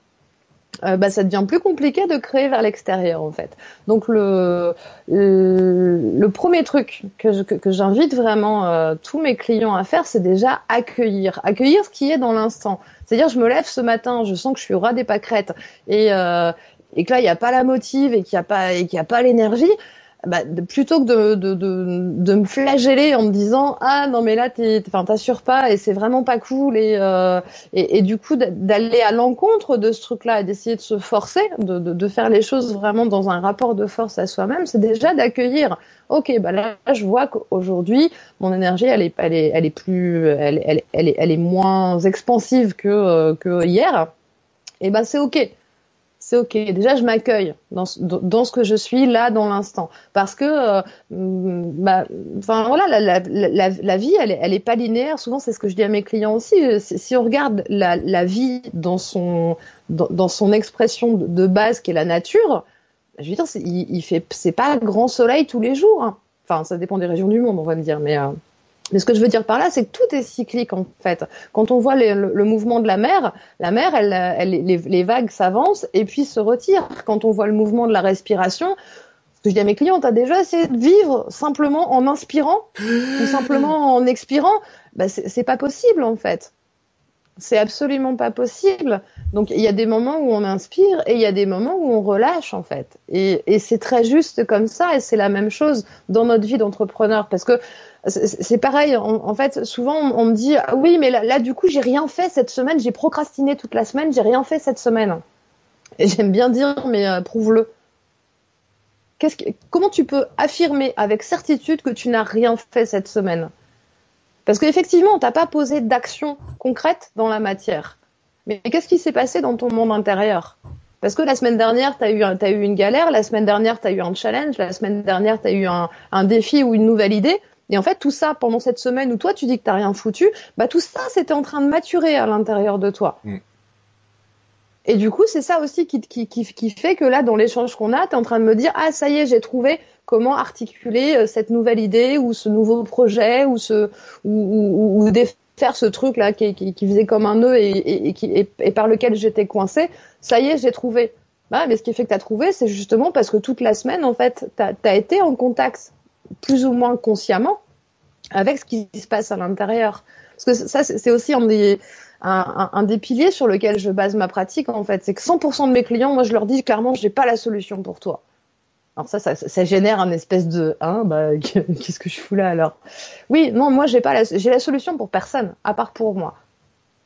euh, bah, ça devient plus compliqué de créer vers l'extérieur en fait. Donc le, le, premier truc que, que, j'invite vraiment euh, tous mes clients à faire, c'est déjà accueillir, accueillir ce qui est dans l'instant. C'est-à-dire je me lève ce matin, je sens que je suis au ras des pâquerettes et, euh, et que là il n'y a pas la motive et qu'il n'y a pas et qu'il n'y a pas l'énergie bah, plutôt que de, de, de, de, me flageller en me disant ah non mais là t'assures pas et c'est vraiment pas cool et, euh, et, du coup d'aller à l'encontre de ce truc-là et d'essayer de se forcer, de, de, faire les choses vraiment dans un rapport de force à soi-même, c'est déjà d'accueillir. Ok, bah là je vois qu'aujourd'hui mon énergie elle est, elle est, elle est plus, elle, elle, elle, est, elle est moins expansive que, euh, que hier et ben c'est ok c'est ok. Déjà, je m'accueille dans, ce que je suis là dans l'instant, parce que, euh, mm, bah, voilà, la, vie, elle elle est pas linéaire. Souvent, c'est ce que je dis à mes clients aussi. Euh, si on regarde la, vie dans son dans, son expression de base, qui est la nature, je veux dire, il, il fait, c'est pas grand soleil tous les jours. Hein. Enfin, ça dépend des régions du monde, on va me dire, mais euh, mais ce que je veux dire par là, c'est que tout est cyclique en fait. Quand on voit le, mouvement de la mer, la mer, elle, elle les, vagues s'avancent et puis se retirent. Quand on voit le mouvement de la respiration, ce que je dis à mes clients, tu as déjà essayé de vivre simplement en inspirant? Ou simplement en expirant, bah, c'est pas possible en fait. C'est absolument pas possible. Donc il y a des moments où on inspire et il y a des moments où on relâche en fait. Et, c'est très juste comme ça et c'est la même chose dans notre vie d'entrepreneur parce que c'est pareil. En, fait, souvent on, me dit ah oui, mais là, du coup, j'ai rien fait cette semaine. J'ai procrastiné toute la semaine. J'ai rien fait cette semaine. Et j'aime bien dire, mais euh, prouve-le. comment tu peux affirmer avec certitude que tu n'as rien fait cette semaine? Parce qu'effectivement, on t'a pas posé d'action concrète dans la matière. Mais qu'est-ce qui s'est passé dans ton monde intérieur? Parce que la semaine dernière, tu as, eu, as eu une galère, la semaine dernière, tu as eu un challenge, la semaine dernière, tu as eu un, un, défi ou une nouvelle idée. Et en fait, tout ça, pendant cette semaine où toi, tu dis que t'as rien foutu, bah tout ça, c'était en train de maturer à l'intérieur de toi. Mm. Et du coup, c'est ça aussi qui, qui, qui, qui, fait que là, dans l'échange qu'on a, tu es en train de me dire, ah, ça y est, j'ai trouvé comment articuler euh, cette nouvelle idée ou ce nouveau projet ou ce ou, ou, ou faire ce truc là qui, qui, qui, faisait comme un nœud et, et, et, et par lequel j'étais coincé. Ça y est, j'ai trouvé. Bah, mais ce qui fait que tu as trouvé, c'est justement parce que toute la semaine, en fait, tu as, été en contact plus ou moins consciemment avec ce qui se passe à l'intérieur. Parce que ça, c'est aussi un des, un, des piliers sur lequel je base ma pratique, en fait. C'est que 100% de mes clients, moi, je leur dis clairement, j'ai pas la solution pour toi. Alors ça, ça, ça génère un espèce de, hein, bah, qu'est-ce que je fous là alors? Oui, non, moi, j'ai pas j'ai la solution pour personne, à part pour moi.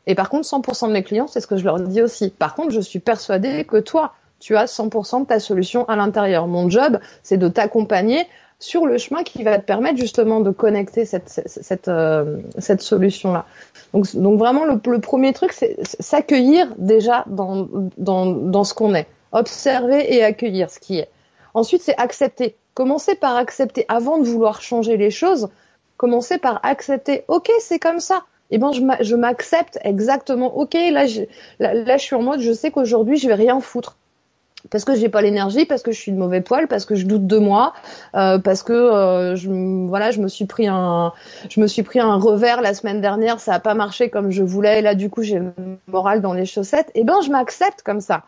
Et par contre, 100% de mes clients, c'est ce que je leur dis aussi. Par contre, je suis persuadée que toi, tu as 100% de ta solution à l'intérieur. Mon job, c'est de t'accompagner sur le chemin qui va te permettre justement de connecter cette, cette, euh, cette solution-là. Donc, donc vraiment, le, le premier truc, c'est s'accueillir déjà dans, dans, dans ce qu'on est. Observer et accueillir ce qui est. Ensuite, c'est accepter. Commencer par accepter. Avant de vouloir changer les choses, commencer par accepter. Ok, c'est comme ça. Eh ben, je m'accepte exactement. Ok, là, je, là, je suis en mode, je sais qu'aujourd'hui, je vais rien foutre parce que j'ai pas l'énergie, parce que je suis de mauvais poil, parce que je doute de moi, euh, parce que euh, je, voilà, je me suis pris un, je me suis pris un revers la semaine dernière, ça a pas marché comme je voulais, et là du coup j'ai le moral dans les chaussettes. Et eh ben je m'accepte comme ça.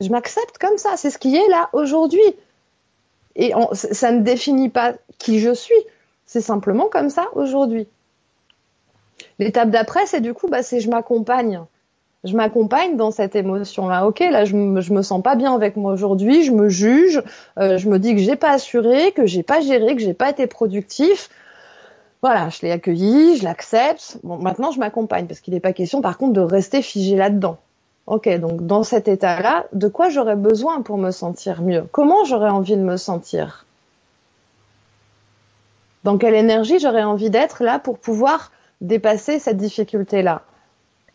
Je m'accepte comme ça, c'est ce qui est là aujourd'hui. Et ça ne définit pas qui je suis, c'est simplement comme ça aujourd'hui. L'étape d'après, c'est du coup, bah, c'est je m'accompagne je m'accompagne dans cette émotion-là. Ok, là, je je me sens pas bien avec moi aujourd'hui, je me juge, euh, je me dis que j'ai pas assuré, que j'ai pas géré, que j'ai pas été productif. Voilà, je l'ai accueilli, je l'accepte. Bon, maintenant, je m'accompagne parce qu'il n'est pas question, par contre, de rester figé là-dedans. Ok, donc dans cet état-là, de quoi j'aurais besoin pour me sentir mieux? Comment j'aurais envie de me sentir? Dans quelle énergie j'aurais envie d'être là pour pouvoir dépasser cette difficulté-là?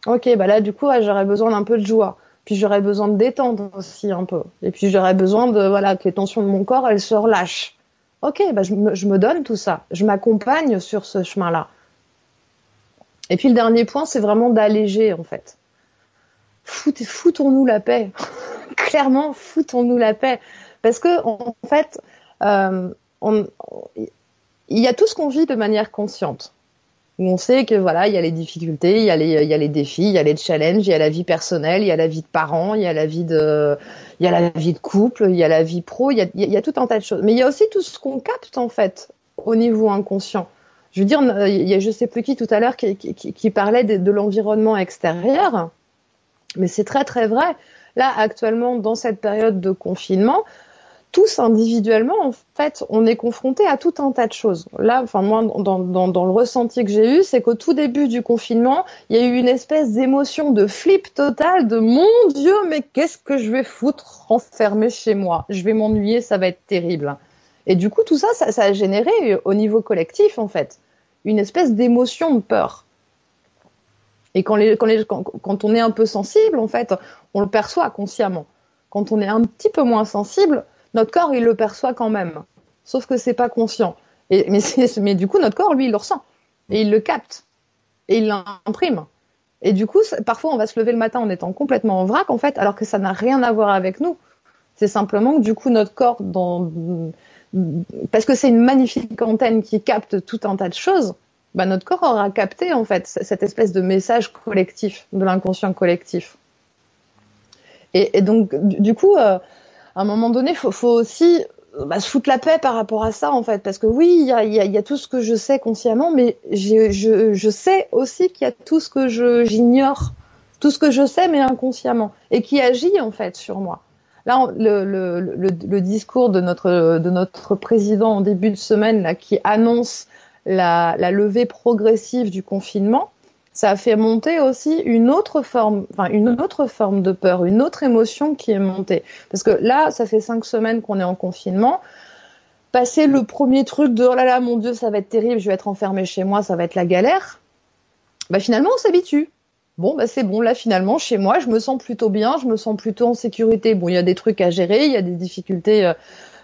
Ok, bah là, du coup, j'aurais besoin d'un peu de joie. Puis j'aurais besoin de détendre aussi un peu. Et puis j'aurais besoin de, voilà, que les tensions de mon corps, elles se relâchent. Ok, bah je me, je me donne tout ça. Je m'accompagne sur ce chemin-là. Et puis le dernier point, c'est vraiment d'alléger, en fait. Foutons-nous la paix. Clairement, foutons-nous la paix. Parce que, en fait, euh, il y a tout ce qu'on vit de manière consciente où on sait que voilà, il y a les difficultés, il y a les, défis, il y a les challenges, il y a la vie personnelle, il y a la vie de parents, il y a la vie de, couple, il y a la vie pro, il y a, tout un tas de choses. Mais il y a aussi tout ce qu'on capte en fait au niveau inconscient. Je veux dire, il y a je sais plus qui tout à l'heure qui, parlait de l'environnement extérieur, mais c'est très très vrai. Là, actuellement, dans cette période de confinement, tous individuellement, en fait, on est confronté à tout un tas de choses. Là, enfin moi, dans, le ressenti que j'ai eu, c'est qu'au tout début du confinement, il y a eu une espèce d'émotion de flip total, de mon Dieu, mais qu'est-ce que je vais foutre enfermé chez moi? Je vais m'ennuyer, ça va être terrible. Et du coup, tout ça, ça, ça a généré au niveau collectif, en fait, une espèce d'émotion de peur. Et quand, on est un peu sensible, en fait, on le perçoit consciemment. Quand on est un petit peu moins sensible, notre corps, il le perçoit quand même. Sauf que c'est pas conscient. Mais, mais du coup, notre corps, lui, il le ressent. Et il le capte. Et il l'imprime. Et du coup, parfois, on va se lever le matin en étant complètement en vrac, en fait, alors que ça n'a rien à voir avec nous. C'est simplement que du coup, notre corps, parce que c'est une magnifique antenne qui capte tout un tas de choses, bah, notre corps aura capté, en fait, cette espèce de message collectif, de l'inconscient collectif. Et, donc, du coup, euh, à un moment donné, faut, faut, aussi bah, se foutre la paix par rapport à ça en fait parce que oui il y a, y, a, tout ce que je sais consciemment mais je, sais aussi qu'il y a tout ce que j'ignore tout ce que je sais mais inconsciemment et qui agit en fait sur moi là le discours de notre de notre président en début de semaine là qui annonce la, levée progressive du confinement ça a fait monter aussi une autre forme, enfin une autre forme de peur, une autre émotion qui est montée. Parce que là, ça fait cinq semaines qu'on est en confinement. Passer le premier truc de oh là là, mon Dieu, ça va être terrible, je vais être enfermé chez moi, ça va être la galère. Bah finalement, on s'habitue. Bon, bah c'est bon, là finalement, chez moi, je me sens plutôt bien, je me sens plutôt en sécurité. Bon, il y a des trucs à gérer, il y a des difficultés.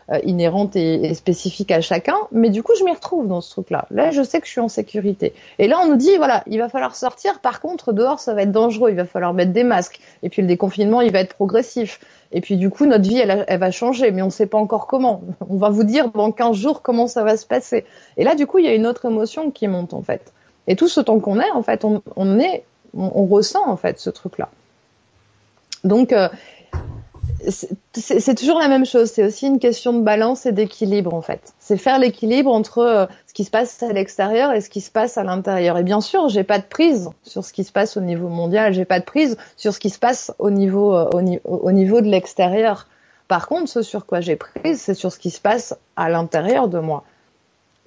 Euh, inhérente et, et, spécifique à chacun, mais du coup je m'y retrouve dans ce truc-là. Là je sais que je suis en sécurité. Et là on nous dit voilà, il va falloir sortir, par contre dehors ça va être dangereux, il va falloir mettre des masques, et puis le déconfinement il va être progressif. Et puis du coup notre vie elle, va changer, mais on ne sait pas encore comment. On va vous dire dans 15 jours comment ça va se passer. Et là du coup il y a une autre émotion qui monte en fait. Et tout ce temps qu'on est en fait, on, on est, on, on, ressent en fait ce truc-là. Donc euh, c'est toujours la même chose. C'est aussi une question de balance et d'équilibre en fait. C'est faire l'équilibre entre euh, ce qui se passe à l'extérieur et ce qui se passe à l'intérieur. Et bien sûr, j'ai pas de prise sur ce qui se passe au niveau mondial. J'ai pas de prise sur ce qui se passe au niveau euh, au, au, niveau de l'extérieur. Par contre, ce sur quoi j'ai prise, c'est sur ce qui se passe à l'intérieur de moi.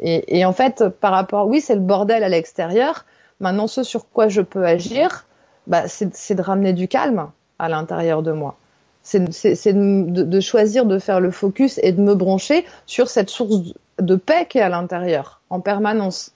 Et, et, en fait, par rapport, oui, c'est le bordel à l'extérieur. Maintenant, ce sur quoi je peux agir, bah, c'est de ramener du calme à l'intérieur de moi c'est de, choisir de faire le focus et de me brancher sur cette source de paix qui est à l'intérieur en permanence.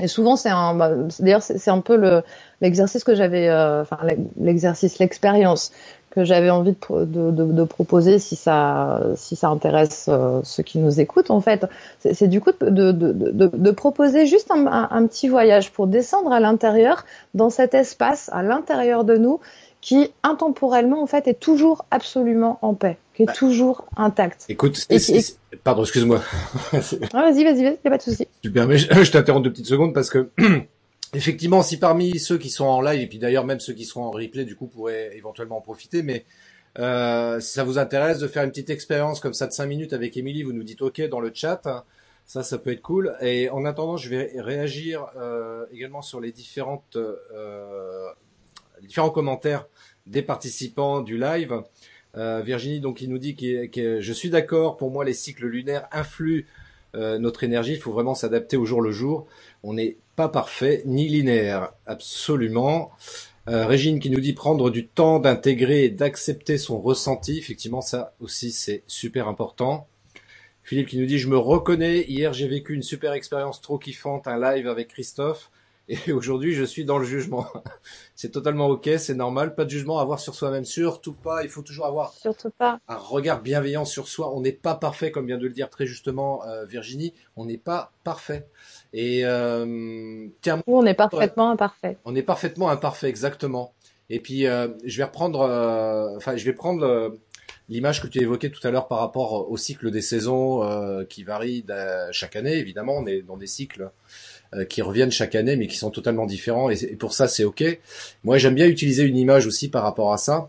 Et souvent, c'est un, bah, d'ailleurs, c'est un peu le, l'exercice que j'avais, euh, enfin, l'exercice, l'expérience que j'avais envie de, proposer si ça, si ça intéresse euh, ceux qui nous écoutent, en fait. C'est du coup de, proposer juste un petit voyage pour descendre à l'intérieur, dans cet espace à l'intérieur de nous, qui intemporellement en fait est toujours absolument en paix, qui est bah, toujours intact. Écoute, et, et, pardon, excuse-moi. ah, vas-y, vas-y, vas-y, y a pas de souci. Tu permets, je, je t'interromps deux petites secondes parce que effectivement, si parmi ceux qui sont en live et puis d'ailleurs même ceux qui seront en replay, du coup, pourraient éventuellement en profiter, mais euh, si ça vous intéresse de faire une petite expérience comme ça de 5 minutes avec Émilie, vous nous dites OK dans le chat. Ça, ça peut être cool. Et en attendant, je vais réagir euh, également sur les différentes euh, différents commentaires des participants du live. Euh, Virginie, donc, il nous dit que, je suis d'accord. Pour moi, les cycles lunaires influent euh, notre énergie. Il faut vraiment s'adapter au jour le jour. On n'est pas parfait ni linéaire, absolument. Euh, Régine qui nous dit prendre du temps d'intégrer et d'accepter son ressenti. Effectivement, ça aussi, c'est super important. Philippe qui nous dit je me reconnais. Hier, j'ai vécu une super expérience trop kiffante, un live avec Christophe. Et aujourd'hui, je suis dans le jugement. c'est totalement ok, c'est normal. Pas de jugement à avoir sur soi-même. Surtout pas. Il faut toujours avoir Surtout pas. un regard bienveillant sur soi. On n'est pas parfait, comme vient de le dire très justement euh, Virginie. On n'est pas parfait. Et euh, tiens, on est parfaitement imparfait. On est parfaitement imparfait, exactement. Et puis, euh, je vais reprendre. Euh, enfin, je vais prendre euh, l'image que tu évoquais tout à l'heure par rapport au cycle des saisons euh, qui varie chaque année. Évidemment, on est dans des cycles euh, qui reviennent chaque année, mais qui sont totalement différents. Et, pour ça, c'est ok. Moi, j'aime bien utiliser une image aussi par rapport à ça.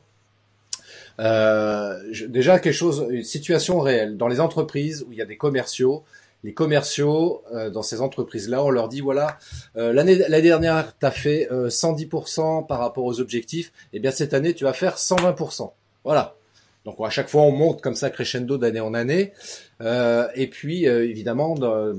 Euh, je, déjà quelque chose, une situation réelle dans les entreprises où il y a des commerciaux. Les commerciaux euh, dans ces entreprises-là, on leur dit voilà, euh, l'année l'année dernière, tu as fait 110% euh, par rapport aux objectifs. Et eh bien cette année, tu vas faire 120%. Voilà. Donc à chaque fois, on monte comme ça crescendo d'année en année. Euh, et puis euh, évidemment, euh,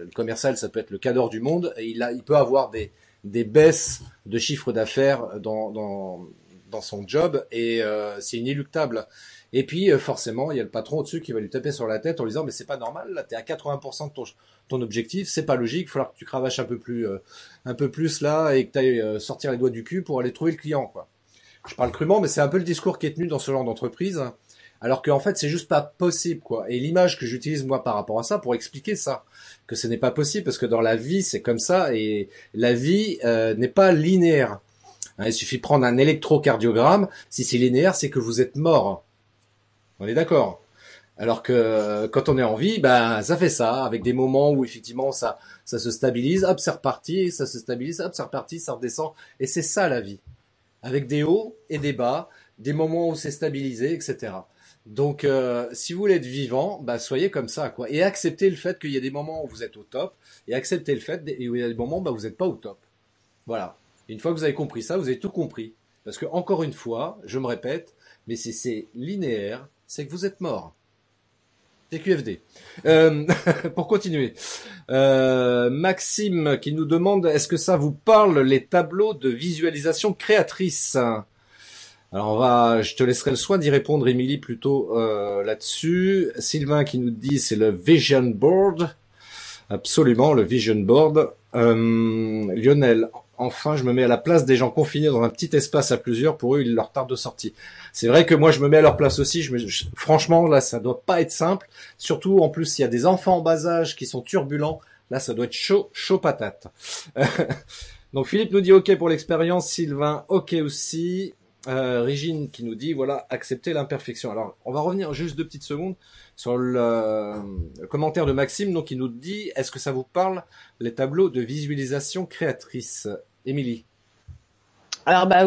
le commercial, ça peut être le cadre du monde. Et il, a, il peut avoir des, des baisses de chiffre d'affaires dans, dans, dans, son job, et euh, c'est inéluctable. Et puis euh, forcément, il y a le patron au-dessus qui va lui taper sur la tête en lui disant mais c'est pas normal, là t'es à 80% de ton, ton objectif, c'est pas logique, il va falloir que tu cravaches un peu plus, euh, un peu plus là et que tu ailles euh, sortir les doigts du cul pour aller trouver le client quoi. Je parle crûment, mais c'est un peu le discours qui est tenu dans ce genre d'entreprise, alors qu'en fait c'est juste pas possible quoi. Et l'image que j'utilise moi par rapport à ça pour expliquer ça, que ce n'est pas possible parce que dans la vie c'est comme ça et la vie n'est pas linéaire. Hein, il suffit de prendre un électrocardiogramme. Si c'est linéaire, c'est que vous êtes mort. On est d'accord. Alors que quand on est en vie, ben ça fait ça, avec des moments où effectivement ça ça se stabilise, hop c'est reparti, ça se stabilise, hop c'est reparti, ça redescend, et c'est ça la vie, avec des hauts et des bas, des moments où c'est stabilisé, etc. Donc euh, si vous voulez être vivant, ben, soyez comme ça quoi, et acceptez le fait qu'il y a des moments où vous êtes au top, et acceptez le fait où il y a des moments où ben, vous n'êtes pas au top. Voilà. Une fois que vous avez compris ça, vous avez tout compris. Parce que encore une fois, je me répète, mais si c'est linéaire, c'est que vous êtes mort. C'est QFD. Euh, pour continuer, euh, Maxime qui nous demande est-ce que ça vous parle les tableaux de visualisation créatrice? Alors on va, je te laisserai le soin d'y répondre, Émilie, plutôt euh, là-dessus. Sylvain qui nous dit c'est le Vision Board. Absolument, le Vision Board. Lionel, enfin, je me mets à la place des gens confinés dans un petit espace à plusieurs. Pour eux, il leur tarde de sortir. C'est vrai que moi, je me mets à leur place aussi. Je franchement, là, ça doit pas être simple. Surtout, en plus, il y a des enfants en bas âge qui sont turbulents. Là, ça doit être chaud, chaud patate. Donc, Philippe nous dit OK pour l'expérience. Sylvain, OK aussi. Euh, Régine qui nous dit voilà accepter l'imperfection. Alors on va revenir juste deux petites secondes sur le, commentaire de Maxime donc il nous dit est-ce que ça vous parle les tableaux de visualisation créatrice? Émilie Alors bah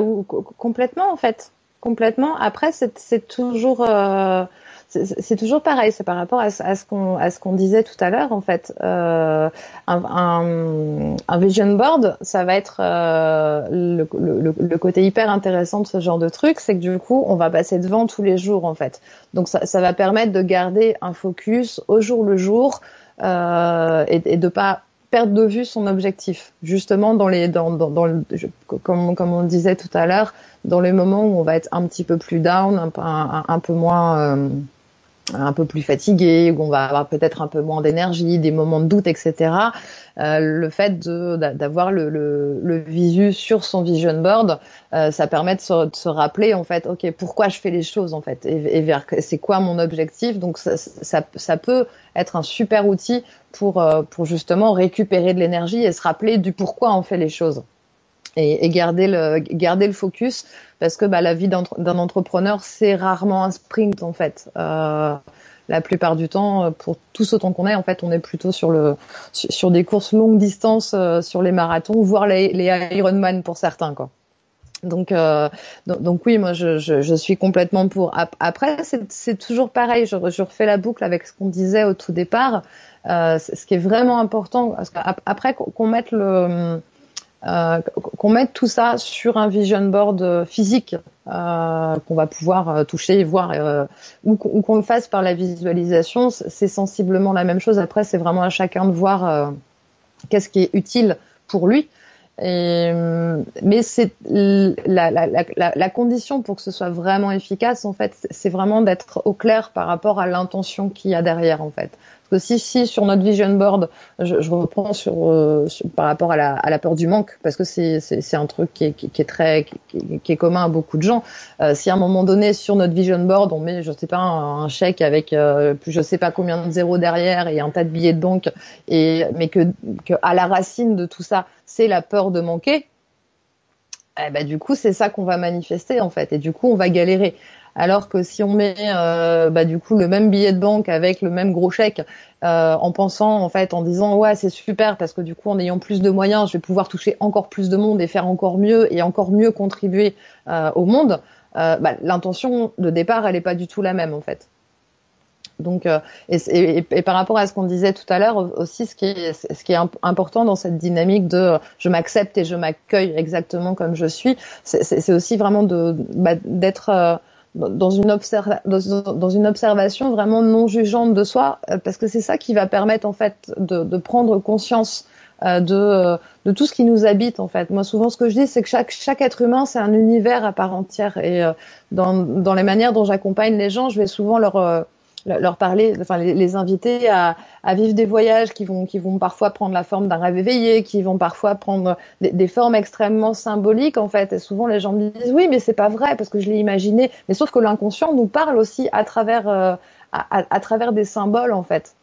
complètement en fait complètement. Après c'est toujours euh, c'est toujours pareil, c'est par rapport à, ce qu'on à ce qu'on disait tout à l'heure en fait. Euh, un, un, vision board, ça va être euh, le, le, le, côté hyper intéressant de ce genre de truc, c'est que du coup, on va passer devant tous les jours en fait. Donc ça, ça va permettre de garder un focus au jour le jour euh, et, et de pas perdre de vue son objectif. Justement, dans les, dans, dans, le, comme, comme on disait tout à l'heure, dans les moments où on va être un petit peu plus down, un, un, un peu moins, euh, un peu plus fatigué, où on va avoir peut-être un peu moins d'énergie, des moments de doute, etc. Euh, le fait d'avoir le, le, le, visu sur son vision board, euh, ça permet de se, de se, rappeler en fait, ok, pourquoi je fais les choses en fait, et, vers c'est quoi mon objectif. Donc ça, ça, ça, peut être un super outil pour euh, pour justement récupérer de l'énergie et se rappeler du pourquoi on fait les choses et, et, garder le garder le focus parce que bah, la vie d'un entrepreneur c'est rarement un sprint en fait. Euh, la plupart du temps, euh, pour ce temps qu'on est, en fait, on est plutôt sur le sur des courses longue distance, euh, sur les marathons, voire les, les Ironman pour certains, quoi. Donc, euh, donc, oui, moi je, je, je, suis complètement pour. Après, c'est toujours pareil. Je, je, refais la boucle avec ce qu'on disait au tout départ. Euh, ce qui est vraiment important, parce qu'après qu'on mette le euh, qu'on mette tout ça sur un vision board euh, physique euh, qu'on va pouvoir toucher, voir, euh, ou qu'on le fasse par la visualisation, c'est sensiblement la même chose. Après, c'est vraiment à chacun de voir qu'est-ce qui est utile pour lui. Et, mais c'est la, la, condition pour que ce soit vraiment efficace, en fait, c'est vraiment d'être au clair par rapport à l'intention qu'il y a derrière, en fait. Parce que si, si sur notre vision board, je, reprends euh, par rapport à la, peur du manque, parce que c'est, un truc qui est, très, qui, est commun à beaucoup de gens. Euh, si à un moment donné sur notre vision board, on met, je sais pas, un, chèque avec euh, plus je sais pas combien de zéros derrière et un tas de billets de banque, et mais que à la racine de tout ça, c'est la peur de manquer. Eh ben, du coup, c'est ça qu'on va manifester en fait, et du coup, on va galérer. Alors que si on met euh, bah, du coup le même billet de banque avec le même gros chèque, euh, en pensant en fait, en disant ouais c'est super parce que du coup en ayant plus de moyens, je vais pouvoir toucher encore plus de monde et faire encore mieux et encore mieux contribuer euh, au monde. Bah, l'intention de départ elle est pas du tout la même en fait. Donc, et, par rapport à ce qu'on disait tout à l'heure aussi, ce qui est, important dans cette dynamique de je m'accepte et je m'accueille exactement comme je suis, c'est aussi vraiment bah, d'être dans une, dans une observation vraiment non jugeante de soi, euh, parce que c'est ça qui va permettre en fait de, de prendre conscience de, de tout ce qui nous habite en fait. Moi souvent ce que je dis c'est que chaque, chaque être humain c'est un univers à part entière et dans, dans les manières dont j'accompagne les gens je vais souvent leur leur parler, enfin les, inviter à, vivre des voyages qui vont, qui vont parfois prendre la forme d'un rêve éveillé, qui vont parfois prendre des, formes extrêmement symboliques en fait. Et souvent les gens me disent oui, mais c'est pas vrai parce que je l'ai imaginé. Mais sauf que l'inconscient nous parle aussi à travers, euh, à, travers des symboles en fait.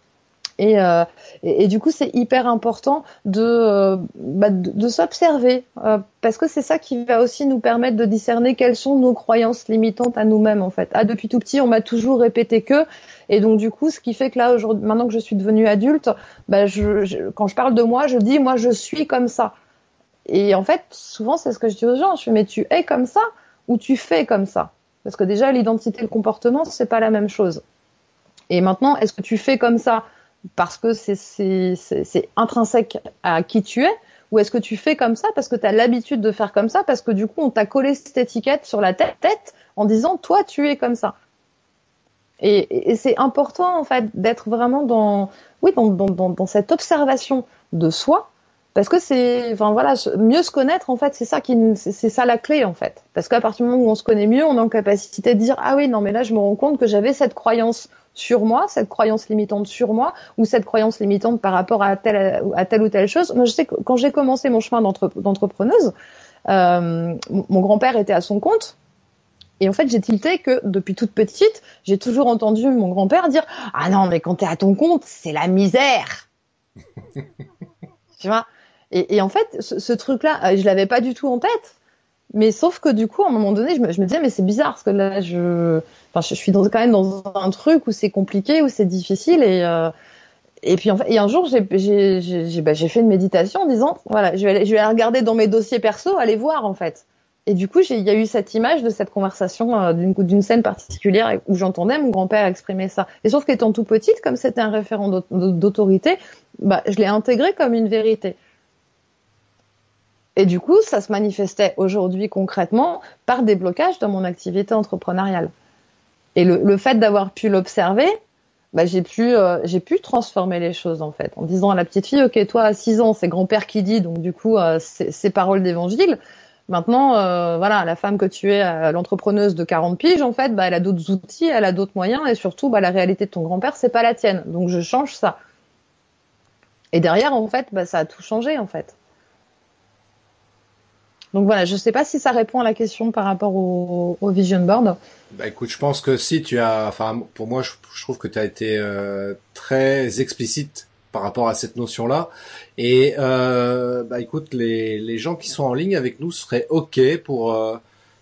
Euh, et, du coup, c'est hyper important de, euh, bah, de, s'observer, euh, parce que c'est ça qui va aussi nous permettre de discerner quelles sont nos croyances limitantes à nous-mêmes, en fait. Ah, depuis tout petit, on m'a toujours répété que, et donc du coup, ce qui fait que là, aujourd'hui, maintenant que je suis devenue adulte, bah, je, quand je parle de moi, je dis, moi, je suis comme ça. Et en fait, souvent, c'est ce que je dis aux gens. Je fais, mais tu es comme ça ou tu fais comme ça? Parce que déjà, l'identité et le comportement, c'est pas la même chose. Et maintenant, est-ce que tu fais comme ça parce que c'est intrinsèque à qui tu es ou est-ce que tu fais comme ça parce que tu as l'habitude de faire comme ça parce que du coup on t'a collé cette étiquette sur la tête, en disant toi tu es comme ça. Et, et c'est important en fait d'être vraiment dans oui dans, dans, cette observation de soi parce que c'est enfin voilà mieux se connaître en fait c'est ça qui c'est ça la clé en fait parce qu'à partir du moment où on se connaît mieux on est en capacité de dire ah oui non mais là je me rends compte que j'avais cette croyance sur moi, cette croyance limitante sur moi, ou cette croyance limitante par rapport à telle, à telle ou telle chose. Moi, je sais que quand j'ai commencé mon chemin d'entrepreneuse, euh, mon grand-père était à son compte. Et en fait, j'ai tilté que depuis toute petite, j'ai toujours entendu mon grand-père dire Ah non, mais quand t'es à ton compte, c'est la misère. tu vois? Et, en fait, ce, truc-là, je l'avais pas du tout en tête. Mais sauf que du coup, à un moment donné, je me, disais, mais c'est bizarre, parce que là, je, suis quand même dans un truc où c'est compliqué, où c'est difficile, et, euh, puis en fait, et un jour, bah, j'ai fait une méditation en disant, voilà, je vais, je regarder dans mes dossiers perso, aller voir en fait. Et du coup, il y a eu cette image de cette conversation euh, d'une, d'une scène particulière où j'entendais mon grand-père exprimer ça. Et sauf qu'étant tout petite, comme c'était un référent d'autorité, bah, je l'ai intégré comme une vérité. Et du coup, ça se manifestait aujourd'hui concrètement par des blocages dans mon activité entrepreneuriale. Et le, fait d'avoir pu l'observer, bah, j'ai pu euh, pu transformer les choses en fait. En disant à la petite fille ok toi à 6 ans c'est grand-père qui dit donc du coup euh, c'est paroles d'évangile. Maintenant euh, voilà la femme que tu es l'entrepreneuse de 40 piges en fait bah, elle a d'autres outils elle a d'autres moyens et surtout bah, la réalité de ton grand-père c'est pas la tienne. Donc je change ça. Et derrière en fait ça a tout changé en fait donc voilà, je ne sais pas si ça répond à la question par rapport au, au vision board. Bah écoute, je pense que si tu as, enfin pour moi, je, trouve que tu as été euh, très explicite par rapport à cette notion-là. Et euh, bah écoute, les, les gens qui sont en ligne avec nous seraient ok pour euh,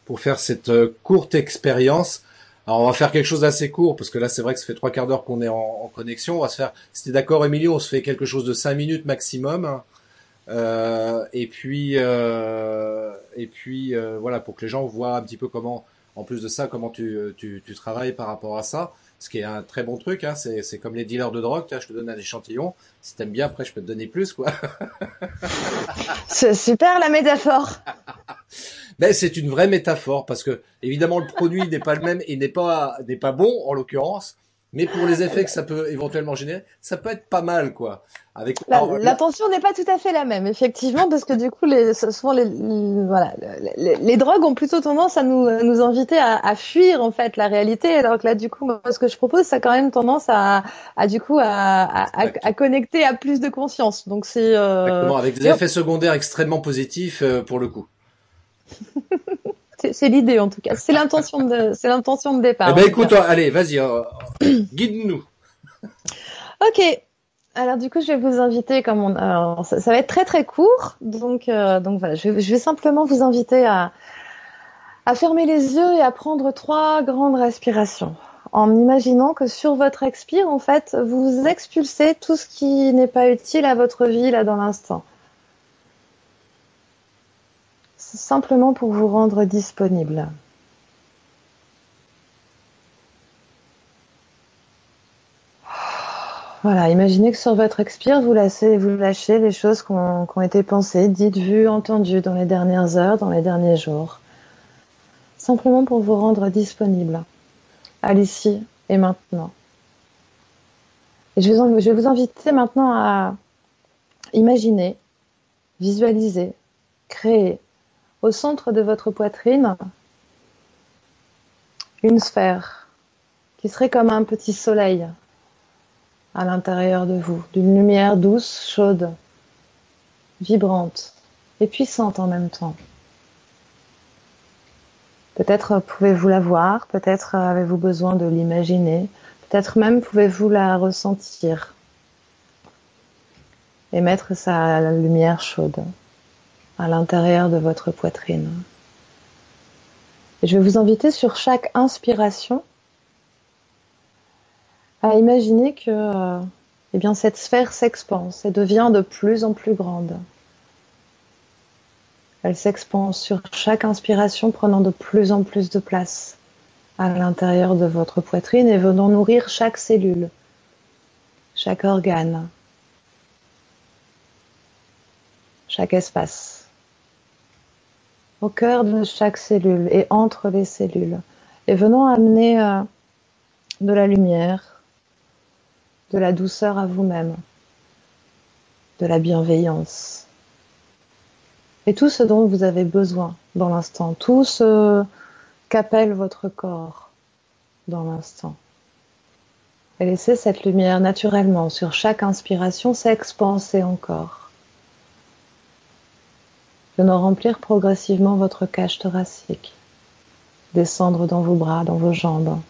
pour faire cette euh, courte expérience. Alors on va faire quelque chose d'assez court parce que là c'est vrai que ça fait trois quarts d'heure qu'on est en, en, connexion. On va se faire, si t'es d'accord Emilio, on se fait quelque chose de cinq minutes maximum. Euh, et puis, euh, et puis euh, voilà, pour que les gens voient un petit peu comment, en plus de ça, comment tu, tu, tu travailles par rapport à ça. Ce qui est un très bon truc, hein, c'est, c'est comme les dealers de drogue. Là, je te donne un échantillon. Si t'aimes bien, après, je peux te donner plus, quoi. c'est super la métaphore. Ben, c'est une vraie métaphore parce que évidemment le produit n'est pas le même et n'est pas n'est pas bon en l'occurrence, mais pour les effets que ça peut éventuellement générer, ça peut être pas mal, quoi. Avec l'attention n'est pas tout à fait la même, effectivement, parce que du coup, les, souvent les, voilà, les, drogues ont plutôt tendance à nous, nous inviter à, à, fuir en fait la réalité, alors que là, du coup, moi, ce que je propose, ça a quand même tendance à, à du coup, à, à, à, connecter à plus de conscience. Donc c'est euh... avec des effets secondaires extrêmement positifs euh, pour le coup. c'est l'idée en tout cas. C'est l'intention de, c'est l'intention de départ. Eh ben écoute, allez, vas-y, euh, guide-nous. ok. Alors du coup, je vais vous inviter, comme on, alors, ça, va être très très court, donc euh, donc voilà, je vais, je vais, simplement vous inviter à à fermer les yeux et à prendre trois grandes respirations, en imaginant que sur votre expire, en fait, vous expulsez tout ce qui n'est pas utile à votre vie là dans l'instant. Simplement pour vous rendre disponible. Voilà, imaginez que sur votre expire, vous lâchez, vous lâchez les choses qui ont, été pensées, dites, vues, entendues dans les dernières heures, dans les derniers jours. Simplement pour vous rendre disponible à l'ici et maintenant. Et je, vais vous inviter maintenant à imaginer visualisez, créez au centre de votre poitrine une sphère qui serait comme un petit soleil à l'intérieur de vous, d'une lumière douce, chaude, vibrante et puissante en même temps. Peut-être pouvez-vous la voir, peut-être avez-vous besoin de l'imaginer, peut-être même pouvez-vous la ressentir et mettre sa lumière chaude à l'intérieur de votre poitrine. Et je vais vous inviter sur chaque inspiration à imaginer que eh bien, cette sphère s'expanse et devient de plus en plus grande. Elle s'expanse sur chaque inspiration, prenant de plus en plus de place à l'intérieur de votre poitrine et venant nourrir chaque cellule, chaque organe, chaque espace, au cœur de chaque cellule et entre les cellules, et venant amener euh, de la lumière, de la douceur à vous-même, de la bienveillance, et tout ce dont vous avez besoin dans l'instant, tout ce qu'appelle votre corps dans l'instant. Et laissez cette lumière naturellement sur chaque inspiration s'expanser encore. Venant remplir progressivement votre cage thoracique, descendre dans vos bras, dans vos jambes.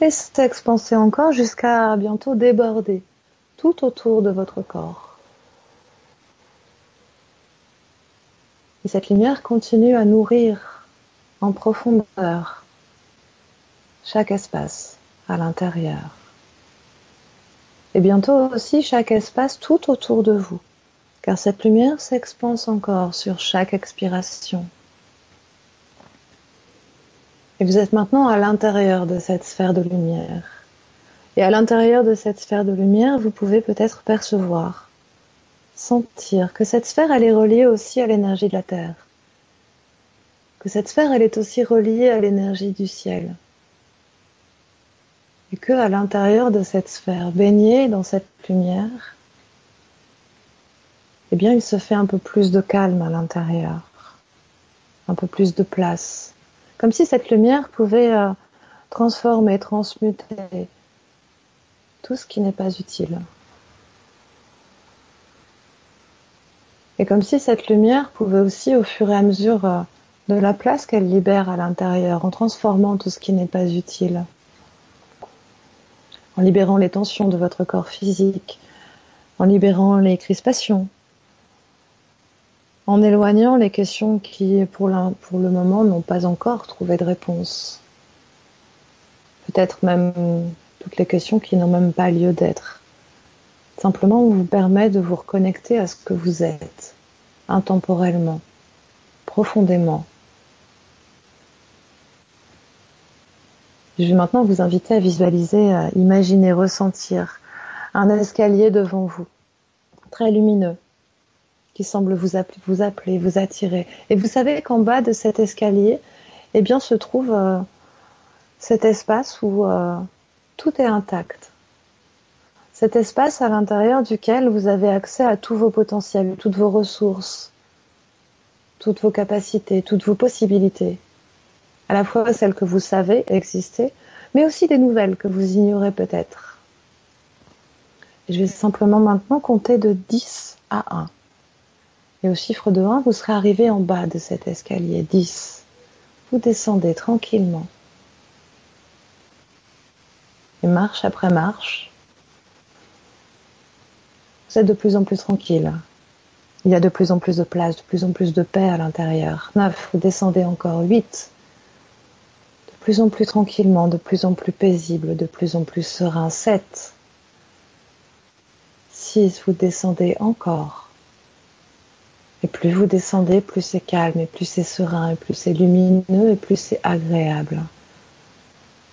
Et s'expanser encore jusqu'à bientôt déborder tout autour de votre corps. Et cette lumière continue à nourrir en profondeur chaque espace à l'intérieur. Et bientôt aussi chaque espace tout autour de vous, car cette lumière s'expanse encore sur chaque expiration. Et vous êtes maintenant à l'intérieur de cette sphère de lumière. Et à l'intérieur de cette sphère de lumière, vous pouvez peut-être percevoir sentir que cette sphère, elle est reliée aussi à l'énergie de la Terre. Que cette sphère, elle est aussi reliée à l'énergie du ciel. Et que à l'intérieur de cette sphère, baignée dans cette lumière, eh bien, il se fait un peu plus de calme à l'intérieur, un peu plus de place, comme si cette lumière pouvait euh, transformer, transmuter tout ce qui n'est pas utile. Et comme si cette lumière pouvait aussi, au fur et à mesure euh, de la place qu'elle libère à l'intérieur, en transformant tout ce qui n'est pas utile, en libérant les tensions de votre corps physique, en libérant les crispations, en éloignant les questions qui, pour, le moment, n'ont pas encore trouvé de réponse. Peut-être même toutes les questions qui n'ont même pas lieu d'être. Simplement, on vous permet de vous reconnecter à ce que vous êtes, intemporellement, profondément. Je vais maintenant vous inviter à visualiser, à imaginer, ressentir un escalier devant vous, très lumineux, qui semble vous appeler, vous, appeler, vous attirer. Et vous savez qu'en bas de cet escalier, eh bien, se trouve euh, cet espace où euh, tout est intact cet espace à l'intérieur duquel vous avez accès à tous vos potentiels, toutes vos ressources, toutes vos capacités, toutes vos possibilités, à la fois celles que vous savez exister, mais aussi des nouvelles que vous ignorez peut-être. Je vais simplement maintenant compter de 10 à 1. Et au chiffre de 1, vous serez arrivé en bas de cet escalier. 10. Vous descendez tranquillement. Et marche après marche, vous êtes de plus en plus tranquille. Il y a de plus en plus de place, de plus en plus de paix à l'intérieur. 9, vous descendez encore. 8, de plus en plus tranquillement, de plus en plus paisible, de plus en plus serein. 7, 6, vous descendez encore. Et plus vous descendez, plus c'est calme, et plus c'est serein, et plus c'est lumineux, et plus c'est agréable.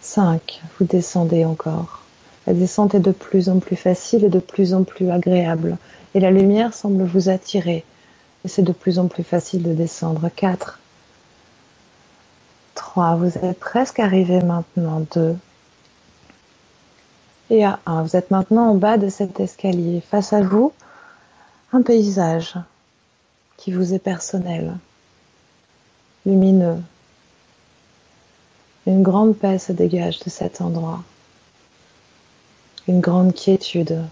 5, vous descendez encore. La descente est de plus en plus facile et de plus en plus agréable, et la lumière semble vous attirer, et c'est de plus en plus facile de descendre. 4, 3, vous êtes presque arrivé maintenant. 2, et à 1, vous êtes maintenant en bas de cet escalier. Face à vous, un paysage qui vous est personnel, lumineux. Une grande paix se dégage de cet endroit, une grande quiétude.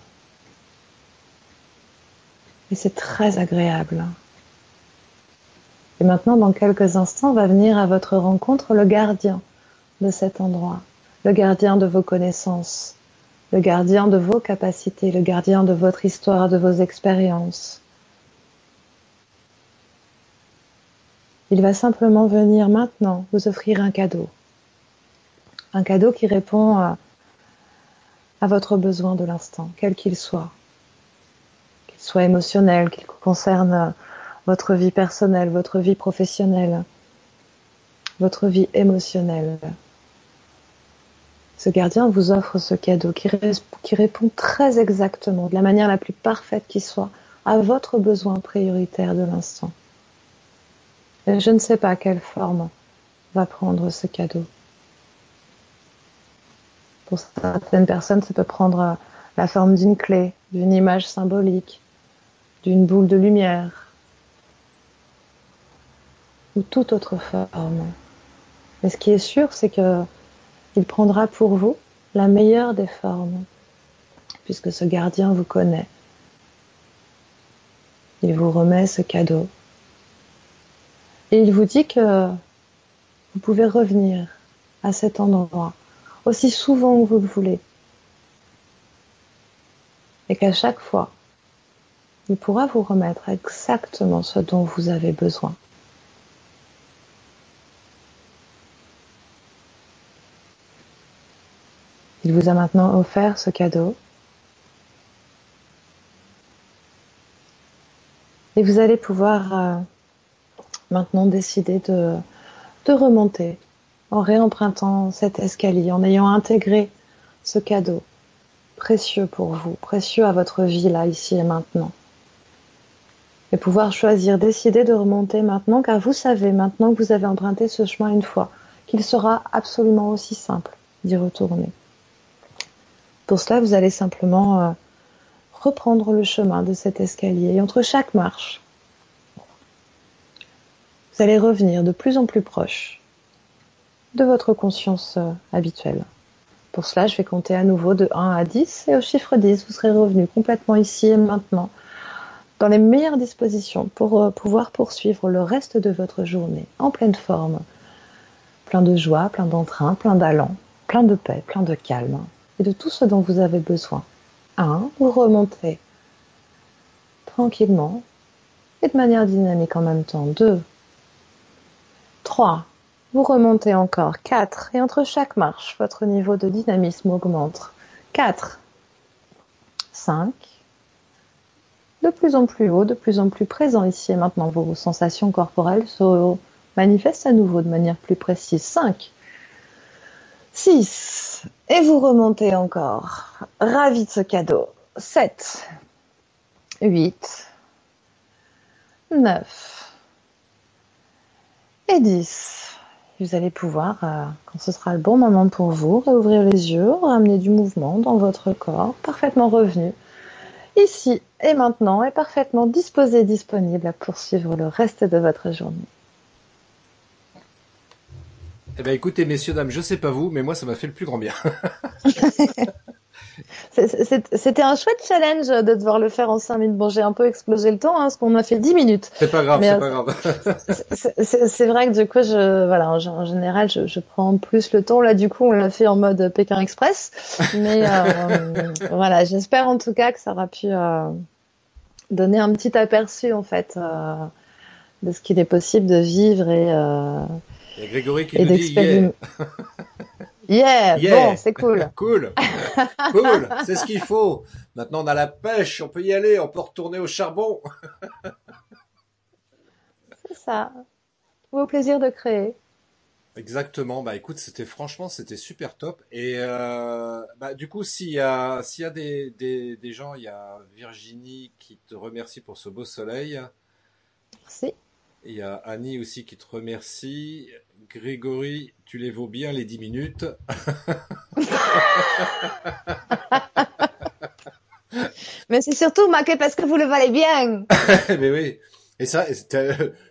Et c'est très agréable. Et maintenant, dans quelques instants, va venir à votre rencontre le gardien de cet endroit, le gardien de vos connaissances, le gardien de vos capacités, le gardien de votre histoire, de vos expériences. Il va simplement venir maintenant vous offrir un cadeau. Un cadeau qui répond à, votre besoin de l'instant, quel qu'il soit. Qu'il soit émotionnel, qu'il concerne votre vie personnelle, votre vie professionnelle, votre vie émotionnelle. Ce gardien vous offre ce cadeau qui, répond très exactement, de la manière la plus parfaite qui soit, à votre besoin prioritaire de l'instant. Et je ne sais pas quelle forme va prendre ce cadeau. Pour certaines personnes, ça peut prendre la forme d'une clé, d'une image symbolique, d'une boule de lumière, ou toute autre forme. Mais ce qui est sûr, c'est que il prendra pour vous la meilleure des formes, puisque ce gardien vous connaît. Il vous remet ce cadeau. Et il vous dit que vous pouvez revenir à cet endroit aussi souvent que vous le voulez. Et qu'à chaque fois, il pourra vous remettre exactement ce dont vous avez besoin. Il vous a maintenant offert ce cadeau. Et vous allez pouvoir euh, maintenant décider de, de remonter en réempruntant cet escalier, en ayant intégré ce cadeau précieux pour vous, précieux à votre vie là, ici et maintenant. Et pouvoir choisir, décider de remonter maintenant, car vous savez maintenant que vous avez emprunté ce chemin une fois, qu'il sera absolument aussi simple d'y retourner. Pour cela, vous allez simplement euh, reprendre le chemin de cet escalier et entre chaque marche, vous allez revenir de plus en plus proche de votre conscience euh, habituelle. Pour cela, je vais compter à nouveau de 1 à 10 et au chiffre 10, vous serez revenu complètement ici et maintenant, dans les meilleures dispositions pour euh, pouvoir poursuivre le reste de votre journée en pleine forme, plein de joie, plein d'entrain, plein d'allant, plein de paix, plein de calme et de tout ce dont vous avez besoin. 1. Vous remontez tranquillement et de manière dynamique en même temps. 2. 3. Vous remontez encore. 4. Et entre chaque marche, votre niveau de dynamisme augmente. 4. 5. De plus en plus haut, de plus en plus présent ici et maintenant. Vos sensations corporelles se manifestent à nouveau de manière plus précise. 5. 6. Et vous remontez encore. Ravi de ce cadeau. 7. 8. 9. Et 10. Vous allez pouvoir, euh, quand ce sera le bon moment pour vous, réouvrir les yeux, ramener du mouvement dans votre corps, parfaitement revenu, ici et maintenant, et parfaitement disposé, disponible à poursuivre le reste de votre journée. Eh ben écoutez, messieurs, dames, je sais pas vous, mais moi ça m'a fait le plus grand bien. C'était un chouette challenge de devoir le faire en 5 minutes. Bon, j'ai un peu explosé le temps, hein, parce qu'on a fait 10 minutes. C'est pas grave, c'est pas grave. c'est vrai que du coup, je, voilà, en, général, je, je, prends plus le temps. Là, du coup, on l'a fait en mode Pékin Express. Mais euh, voilà, j'espère en tout cas que ça aura pu euh, donner un petit aperçu, en fait, euh, de ce qu'il est possible de vivre et il y a Grégory qui nous dit yeah. yeah. bon, c'est cool. cool, cool, c'est ce qu'il faut. Maintenant, on a la pêche, on peut y aller, on peut retourner au charbon. c'est ça. Au plaisir de créer. Exactement. Bah écoute, c'était franchement, c'était super top. Et euh, bah du coup, s'il y a s'il y a des, des, des gens, il y a Virginie qui te remercie pour ce beau soleil. Merci. Il y a Annie aussi qui te remercie. Grégory, tu les vaux bien les 10 minutes. Mais c'est surtout marqué parce que vous le valez bien. mais oui. Et ça,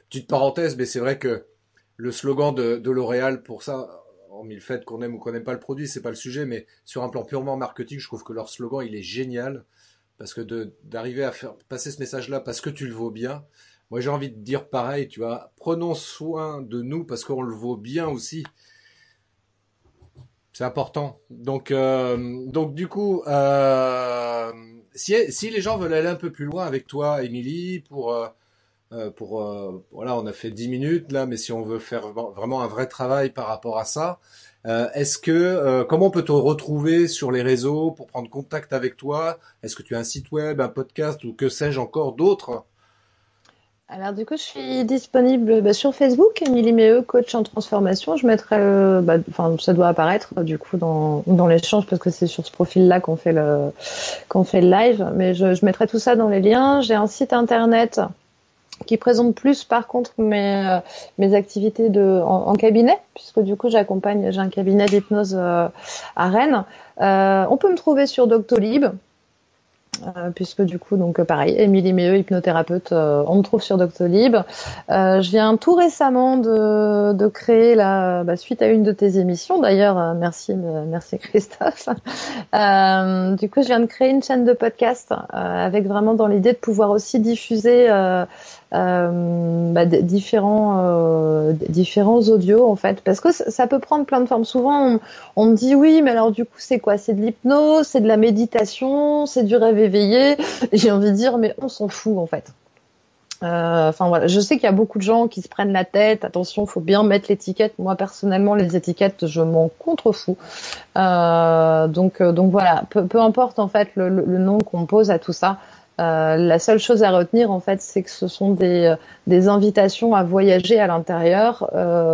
petite parenthèse, mais c'est vrai que le slogan de, de L'Oréal pour ça, hormis le fait qu'on aime ou qu'on n'aime pas le produit, c'est pas le sujet, mais sur un plan purement marketing, je trouve que leur slogan, il est génial. Parce que d'arriver à faire passer ce message-là parce que tu le vaux bien, moi j'ai envie de dire pareil, tu vois, prenons soin de nous parce qu'on le vaut bien aussi. C'est important. Donc, euh, donc du coup, euh, si, si les gens veulent aller un peu plus loin avec toi, Émilie, pour euh, pour voilà, on a fait 10 minutes là, mais si on veut faire vraiment un vrai travail par rapport à ça, est-ce que comment on peut te retrouver sur les réseaux pour prendre contact avec toi? Est-ce que tu as un site web, un podcast ou que sais-je encore d'autres alors du coup, je suis disponible bah, sur Facebook, Émilie Méheux, coach en transformation. Je mettrai, bah, enfin, ça doit apparaître du coup dans, dans l'échange parce que c'est sur ce profil-là qu'on fait le qu'on fait le live. Mais je, je mettrai tout ça dans les liens. J'ai un site internet qui présente plus par contre mes, euh, mes activités de, en, cabinet, puisque du coup j'accompagne, j'ai un cabinet d'hypnose euh, à Rennes. Euh, on peut me trouver sur Doctolib, euh, puisque du coup, donc pareil, Émilie Méheux, hypnothérapeute, euh, on me trouve sur Doctolib. Euh, je viens tout récemment de, de créer la bah, suite à une de tes émissions. D'ailleurs, merci, merci Christophe. du coup, je viens de créer une chaîne de podcast avec vraiment dans l'idée de pouvoir aussi diffuser bah, différents différents audios en fait, parce que ça peut prendre plein de formes. Souvent, on, on me dit oui, mais alors du coup, c'est quoi? C'est de l'hypnose, c'est de la méditation, c'est du rêve J'ai envie de dire, mais on s'en fout en fait. Euh, enfin voilà, je sais qu'il y a beaucoup de gens qui se prennent la tête. Attention, faut bien mettre l'étiquette. Moi personnellement, les étiquettes, je m'en contrefous. Euh, donc euh, donc voilà, peu, importe en fait le, nom qu'on pose à tout ça. La seule chose à retenir en fait, c'est que ce sont des, des invitations à voyager à l'intérieur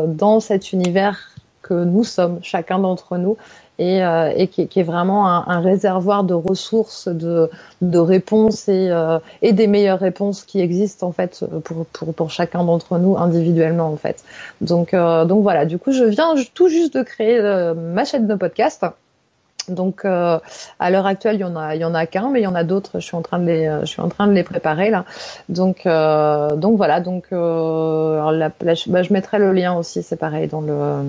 dans cet univers que nous sommes, chacun d'entre nous, et, euh, et qui, qui, est vraiment un, un, réservoir de ressources, de, de réponses et, euh, et, des meilleures réponses qui existent en fait pour, pour, pour chacun d'entre nous individuellement en fait. Donc, euh, donc voilà, du coup je viens tout juste de créer euh, ma chaîne de podcast. Donc euh, à l'heure actuelle, il y en a, il y en a qu'un, mais il y en a d'autres. Je suis en train de les, je suis en train de les préparer là. Donc euh, donc voilà. Donc alors la, bah, je mettrai le lien aussi. C'est pareil dans le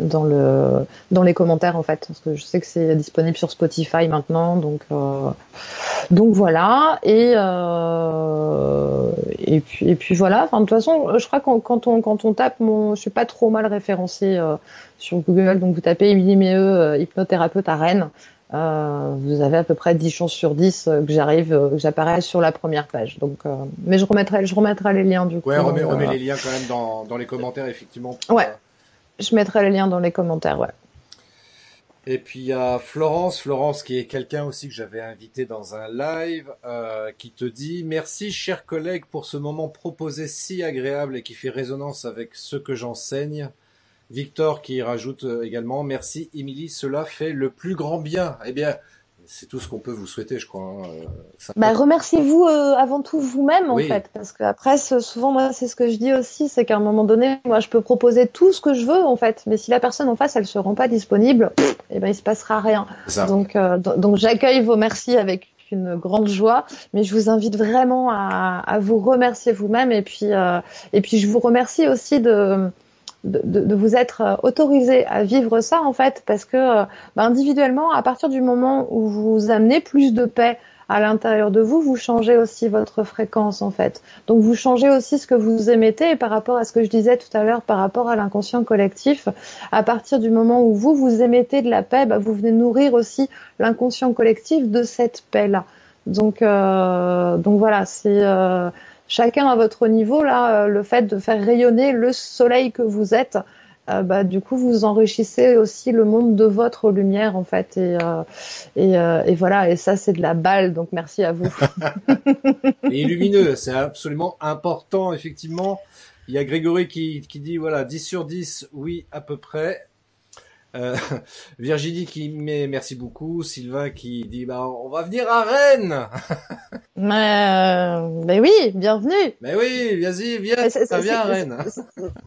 dans le dans les commentaires en fait parce que je sais que c'est disponible sur Spotify maintenant donc euh, donc voilà et euh, et puis et puis voilà enfin de toute façon je crois que quand on quand on tape mon je suis pas trop mal référencé euh, sur Google donc vous tapez Émilie Méheux euh, hypnothérapeute à Rennes euh, vous avez à peu près 10 chances sur 10 que j'arrive, que j'apparaisse sur la première page. Donc, mais je remettrai, je remettrai les liens du coup. Ouais, remets, remets les liens quand même dans, dans les commentaires effectivement. ouais, je mettrai le lien dans les commentaires, ouais. Et puis il y a Florence, Florence qui est quelqu'un aussi que j'avais invité dans un live, euh, qui te dit merci cher collègue pour ce moment proposé si agréable et qui fait résonance avec ce que j'enseigne. Victor qui rajoute euh, également merci Émilie, cela fait le plus grand bien. Eh bien, c'est tout ce qu'on peut vous souhaiter, je crois. Hein. Euh, bah, remerciez-vous euh, avant tout vous-même en fait, parce que après souvent moi c'est ce que je dis aussi, c'est qu'à un moment donné, moi je peux proposer tout ce que je veux en fait, mais si la personne en face elle se rend pas disponible, eh ben il se passera rien. Donc euh, donc j'accueille vos merci avec une grande joie, mais je vous invite vraiment à, à vous remercier vous-même et puis et puis je vous remercie aussi de de, de, vous être euh, autorisé à vivre ça en fait, parce que euh, bah, individuellement, à partir du moment où vous amenez plus de paix à l'intérieur de vous, vous changez aussi votre fréquence en fait. Donc vous changez aussi ce que vous émettez et par rapport à ce que je disais tout à l'heure, par rapport à l'inconscient collectif, à partir du moment où vous vous émettez de la paix, bah, vous venez nourrir aussi l'inconscient collectif de cette paix là. Donc euh, donc voilà, c'est euh, chacun à votre niveau, là, euh, le fait de faire rayonner le soleil que vous êtes, euh, bah, du coup, vous enrichissez aussi le monde de votre lumière, en fait. Et, euh, et, euh, et, voilà, et ça, c'est de la balle, donc merci à vous. et lumineux, c'est absolument important, effectivement. Il y a Grégory qui, qui dit, voilà, 10 sur 10, oui, à peu près. Euh, Virginie qui met merci beaucoup, Sylvain qui dit bah on va venir à Rennes. Mais, euh, mais oui, bienvenue. Mais oui, vas-y, viens, ça vient à Rennes.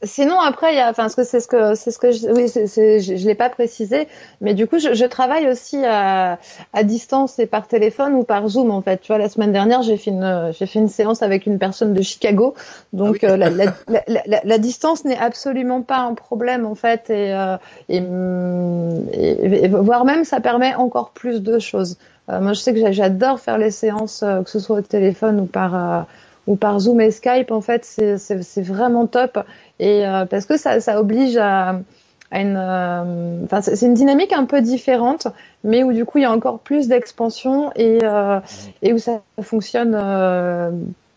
Sinon après il y a, enfin ce que c'est ce que c'est ce que je, oui, je, je l'ai pas précisé, mais du coup je, je travaille aussi à, à distance et par téléphone ou par Zoom en fait. Tu vois la semaine dernière j'ai fait une j'ai fait une séance avec une personne de Chicago, donc ah euh, la, la, la, la, distance n'est absolument pas un problème en fait et, euh, et et, voire même ça permet encore plus de choses. Euh, moi, je sais que j'adore faire les séances, euh, que ce soit au téléphone ou par euh, ou par Zoom et Skype. En fait, c'est vraiment top et parce que ça, ça oblige à, une, enfin, c'est une dynamique un peu différente, mais où du coup il y a encore plus d'expansion et et où ça fonctionne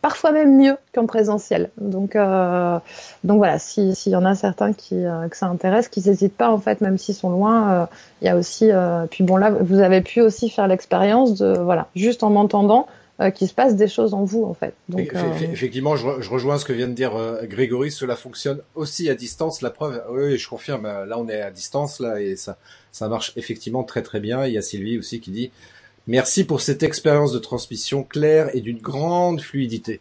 parfois même mieux qu'en présentiel. Donc, euh, donc voilà, s'il y en a certains qui euh, que ça intéresse, qui n'hésitent pas en fait, même s'ils sont loin, euh, il y a aussi. Euh, puis bon là, vous avez pu aussi faire l'expérience de voilà, juste en m'entendant. qu'il se passe des choses en vous en fait. Donc, Effectivement, je, je, rejoins ce que vient de dire Grégory. Cela fonctionne aussi à distance. La preuve, oui, je confirme. Là, on est à distance là et ça, ça marche effectivement très très bien. Il y a Sylvie aussi qui dit Merci pour cette expérience de transmission claire et d'une grande fluidité.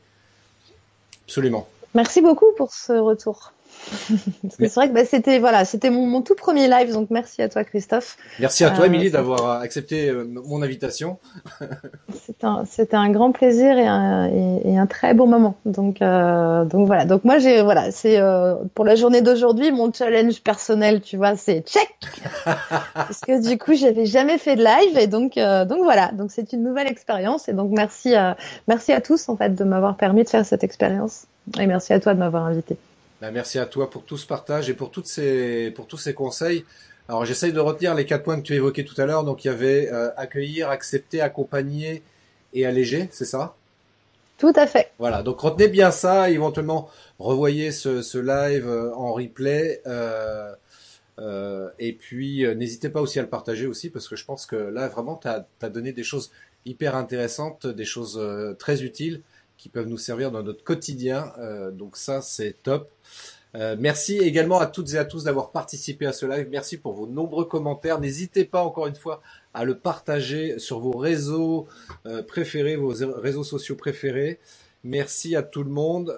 Absolument. Merci beaucoup pour ce retour. C'est vrai que bah, c'était voilà, c'était mon, mon, tout premier live, donc merci à toi Christophe. Merci à toi euh, Émilie d'avoir accepté euh, mon invitation. c'était un, c'était un grand plaisir et un, et, un, très bon moment. Donc euh, donc voilà, donc moi j'ai voilà, c'est euh, pour la journée d'aujourd'hui mon challenge personnel, tu vois, c'est check. Parce que du coup j'avais jamais fait de live et donc euh, donc voilà, donc c'est une nouvelle expérience et donc merci à merci à tous en fait de m'avoir permis de faire cette expérience et merci à toi de m'avoir invité. Ben, merci à toi pour tout ce partage et pour toutes ces pour tous ces conseils. Alors j'essaye de retenir les quatre points que tu évoquais tout à l'heure. Donc il y avait euh, accueillir, accepter, accompagner et alléger, c'est ça? Tout à fait. Voilà, donc retenez bien ça, éventuellement revoyez ce, ce live euh, en replay. Euh, euh, et puis n'hésitez pas aussi à le partager aussi parce que je pense que là vraiment tu as, as, donné des choses hyper intéressantes, des choses très utiles qui peuvent nous servir dans notre quotidien. Euh, donc ça, c'est top. Euh, merci également à toutes et à tous d'avoir participé à ce live. Merci pour vos nombreux commentaires. N'hésitez pas encore une fois à le partager sur vos réseaux euh, préférés, vos réseaux sociaux préférés. Merci à tout le monde.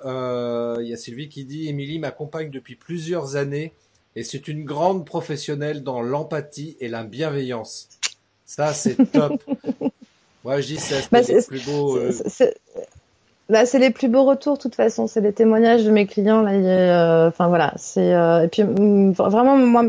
Il y a Sylvie qui dit Émilie m'accompagne depuis plusieurs années et c'est une grande professionnelle dans l'empathie et la bienveillance. Ça, c'est top. Moi, je dis c'est bah, le plus beau. Bah, c'est les plus beaux retours, de toute façon. C'est les témoignages de mes clients. Là, euh, enfin voilà. C'est euh, et puis mm, vraiment moi,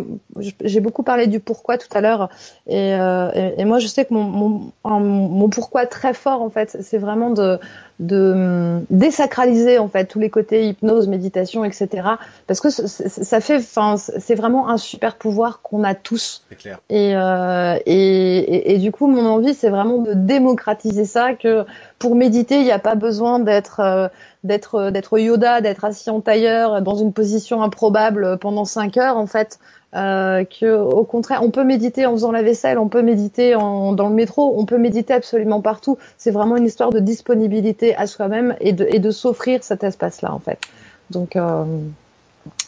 j'ai beaucoup parlé du pourquoi tout à l'heure. Et, euh, moi, je sais que mon, mon, mon pourquoi très fort en fait, c'est vraiment de de hum, désacraliser en fait tous les côtés hypnose, méditation, etc. Parce que ça fait, enfin, c'est vraiment un super pouvoir qu'on a tous. Clair. Et, euh, et, et, et, du coup, mon envie, c'est vraiment de démocratiser ça. Que pour méditer, il n'y a pas besoin d'être euh, d'être d'être Yoda, d'être assis en tailleur dans une position improbable pendant cinq heures. En fait, euh, que au contraire, on peut méditer en faisant la vaisselle, on peut méditer dans le métro, on peut méditer absolument partout. C'est vraiment une histoire de disponibilité à soi-même et de, et de s'offrir cet espace-là, en fait. Donc, euh,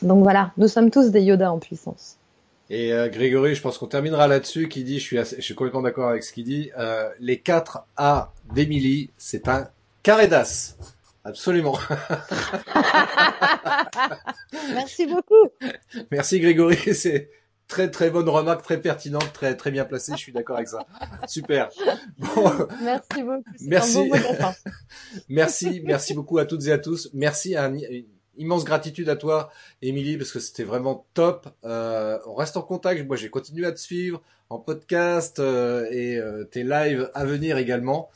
donc voilà, nous sommes tous des Yoda en puissance. Et euh, Grégory, je pense qu'on terminera là-dessus, qui dit, je suis, je suis complètement d'accord avec ce qu'il dit, euh, les 4 A d'Emily, c'est un carré d'as. Absolument. Merci beaucoup. Merci Grégory, c'est très très bonne remarque, très pertinente, très très bien placée. Je suis d'accord avec ça. Super. Merci beaucoup. Merci. merci, merci beaucoup à toutes et à tous. Merci à une immense gratitude à toi, Émilie, parce que c'était vraiment top. Euh, on reste en contact. Moi, j'ai continué à te suivre en podcast euh, et euh, tes lives à venir également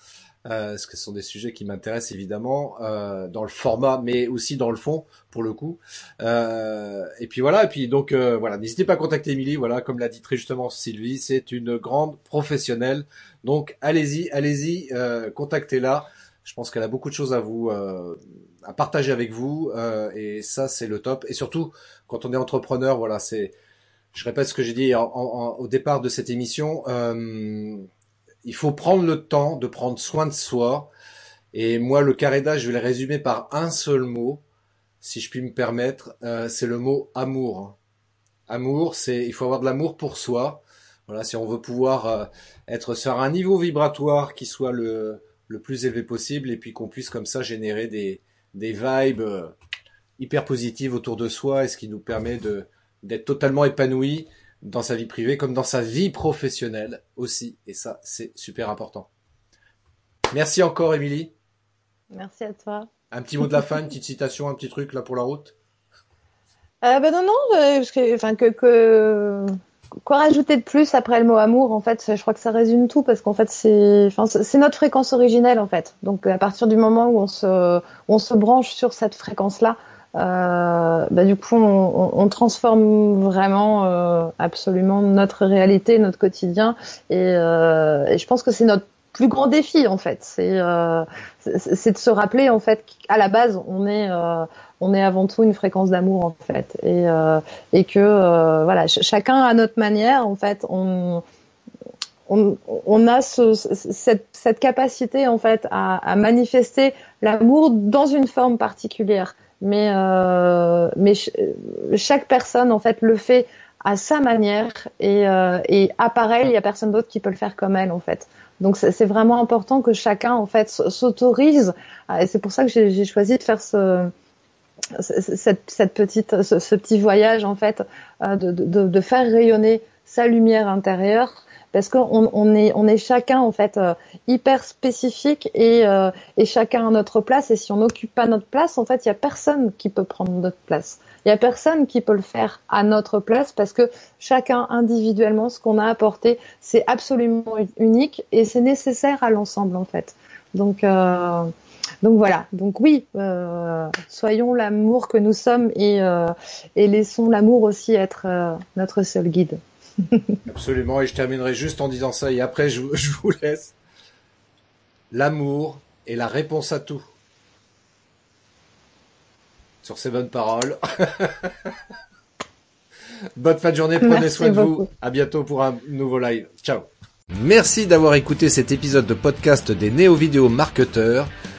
euh, parce que ce sont des sujets qui m'intéressent évidemment euh, dans le format, mais aussi dans le fond pour le coup. Euh, et puis voilà, et puis donc euh, voilà, n'hésitez pas à contacter Émilie. Voilà, comme l'a dit très justement Sylvie, c'est une grande professionnelle. Donc allez-y, allez-y, euh, contactez-la. Je pense qu'elle a beaucoup de choses à vous à partager avec vous, et ça c'est le top. Et surtout quand on est entrepreneur, voilà, c'est je répète ce que j'ai dit au départ de cette émission. Euh, il faut prendre le temps de prendre soin de soi. Et moi, le carré d'âge, je vais le résumer par un seul mot, si je puis me permettre, euh, c'est le mot amour. amour, c'est il faut avoir de l'amour pour soi. Voilà, si on veut pouvoir euh, être sur un niveau vibratoire qui soit le, le plus élevé possible et puis qu'on puisse comme ça générer des, des vibes euh, hyper positives autour de soi et ce qui nous permet de d'être totalement épanoui dans sa vie privée comme dans sa vie professionnelle aussi. Et ça, c'est super important. Merci encore, Émilie. Merci à toi. Un petit mot de la fin, une petite citation, un petit truc là pour la route? Euh, ben non, non, euh, parce que, enfin, que, que, quoi rajouter de plus après le mot amour En fait, je crois que ça résume tout parce qu'en fait, c'est, enfin, c'est notre fréquence originelle en fait. Donc, à partir du moment où on se, on se branche sur cette fréquence-là, euh, bah, du coup, on, on transforme vraiment euh, absolument notre réalité, notre quotidien, et, euh, et je pense que c'est notre plus grand défi en fait. C'est euh, c'est de se rappeler en fait qu'à la base, on est euh, on est avant tout une fréquence d'amour en fait, et euh, et que voilà, chacun à notre manière en fait, on on, on a ce, cette, cette capacité en fait à, à manifester l'amour dans une forme particulière mais euh, mais ch chaque personne en fait le fait à sa manière et, euh, et à pareil, il y a personne d'autre qui peut le faire comme elle en fait. Donc c'est vraiment important que chacun en fait s'autorise et c'est pour ça que j'ai choisi de faire ce cette, cette petite ce, petit voyage en fait euh, de, de faire rayonner sa lumière intérieure parce qu'on on est, on est chacun en fait euh, hyper spécifique et, euh, et chacun à notre place. Et si on n'occupe pas notre place, en fait, il y a personne qui peut prendre notre place. Il y a personne qui peut le faire à notre place parce que chacun individuellement, ce qu'on a apporté, c'est absolument unique et c'est nécessaire à l'ensemble en fait. Donc euh, donc voilà. Donc oui, euh, soyons l'amour que nous sommes et, euh, et laissons l'amour aussi être euh, notre seul guide. Absolument, et je terminerai juste en disant ça, et après je, je vous laisse. L'amour est la réponse à tout. Sur ces bonnes paroles. Bonne fin de journée, prenez Merci soin de vous. À bientôt pour un nouveau live. Ciao. Merci d'avoir écouté cet épisode de podcast des néo-vidéo marketeurs.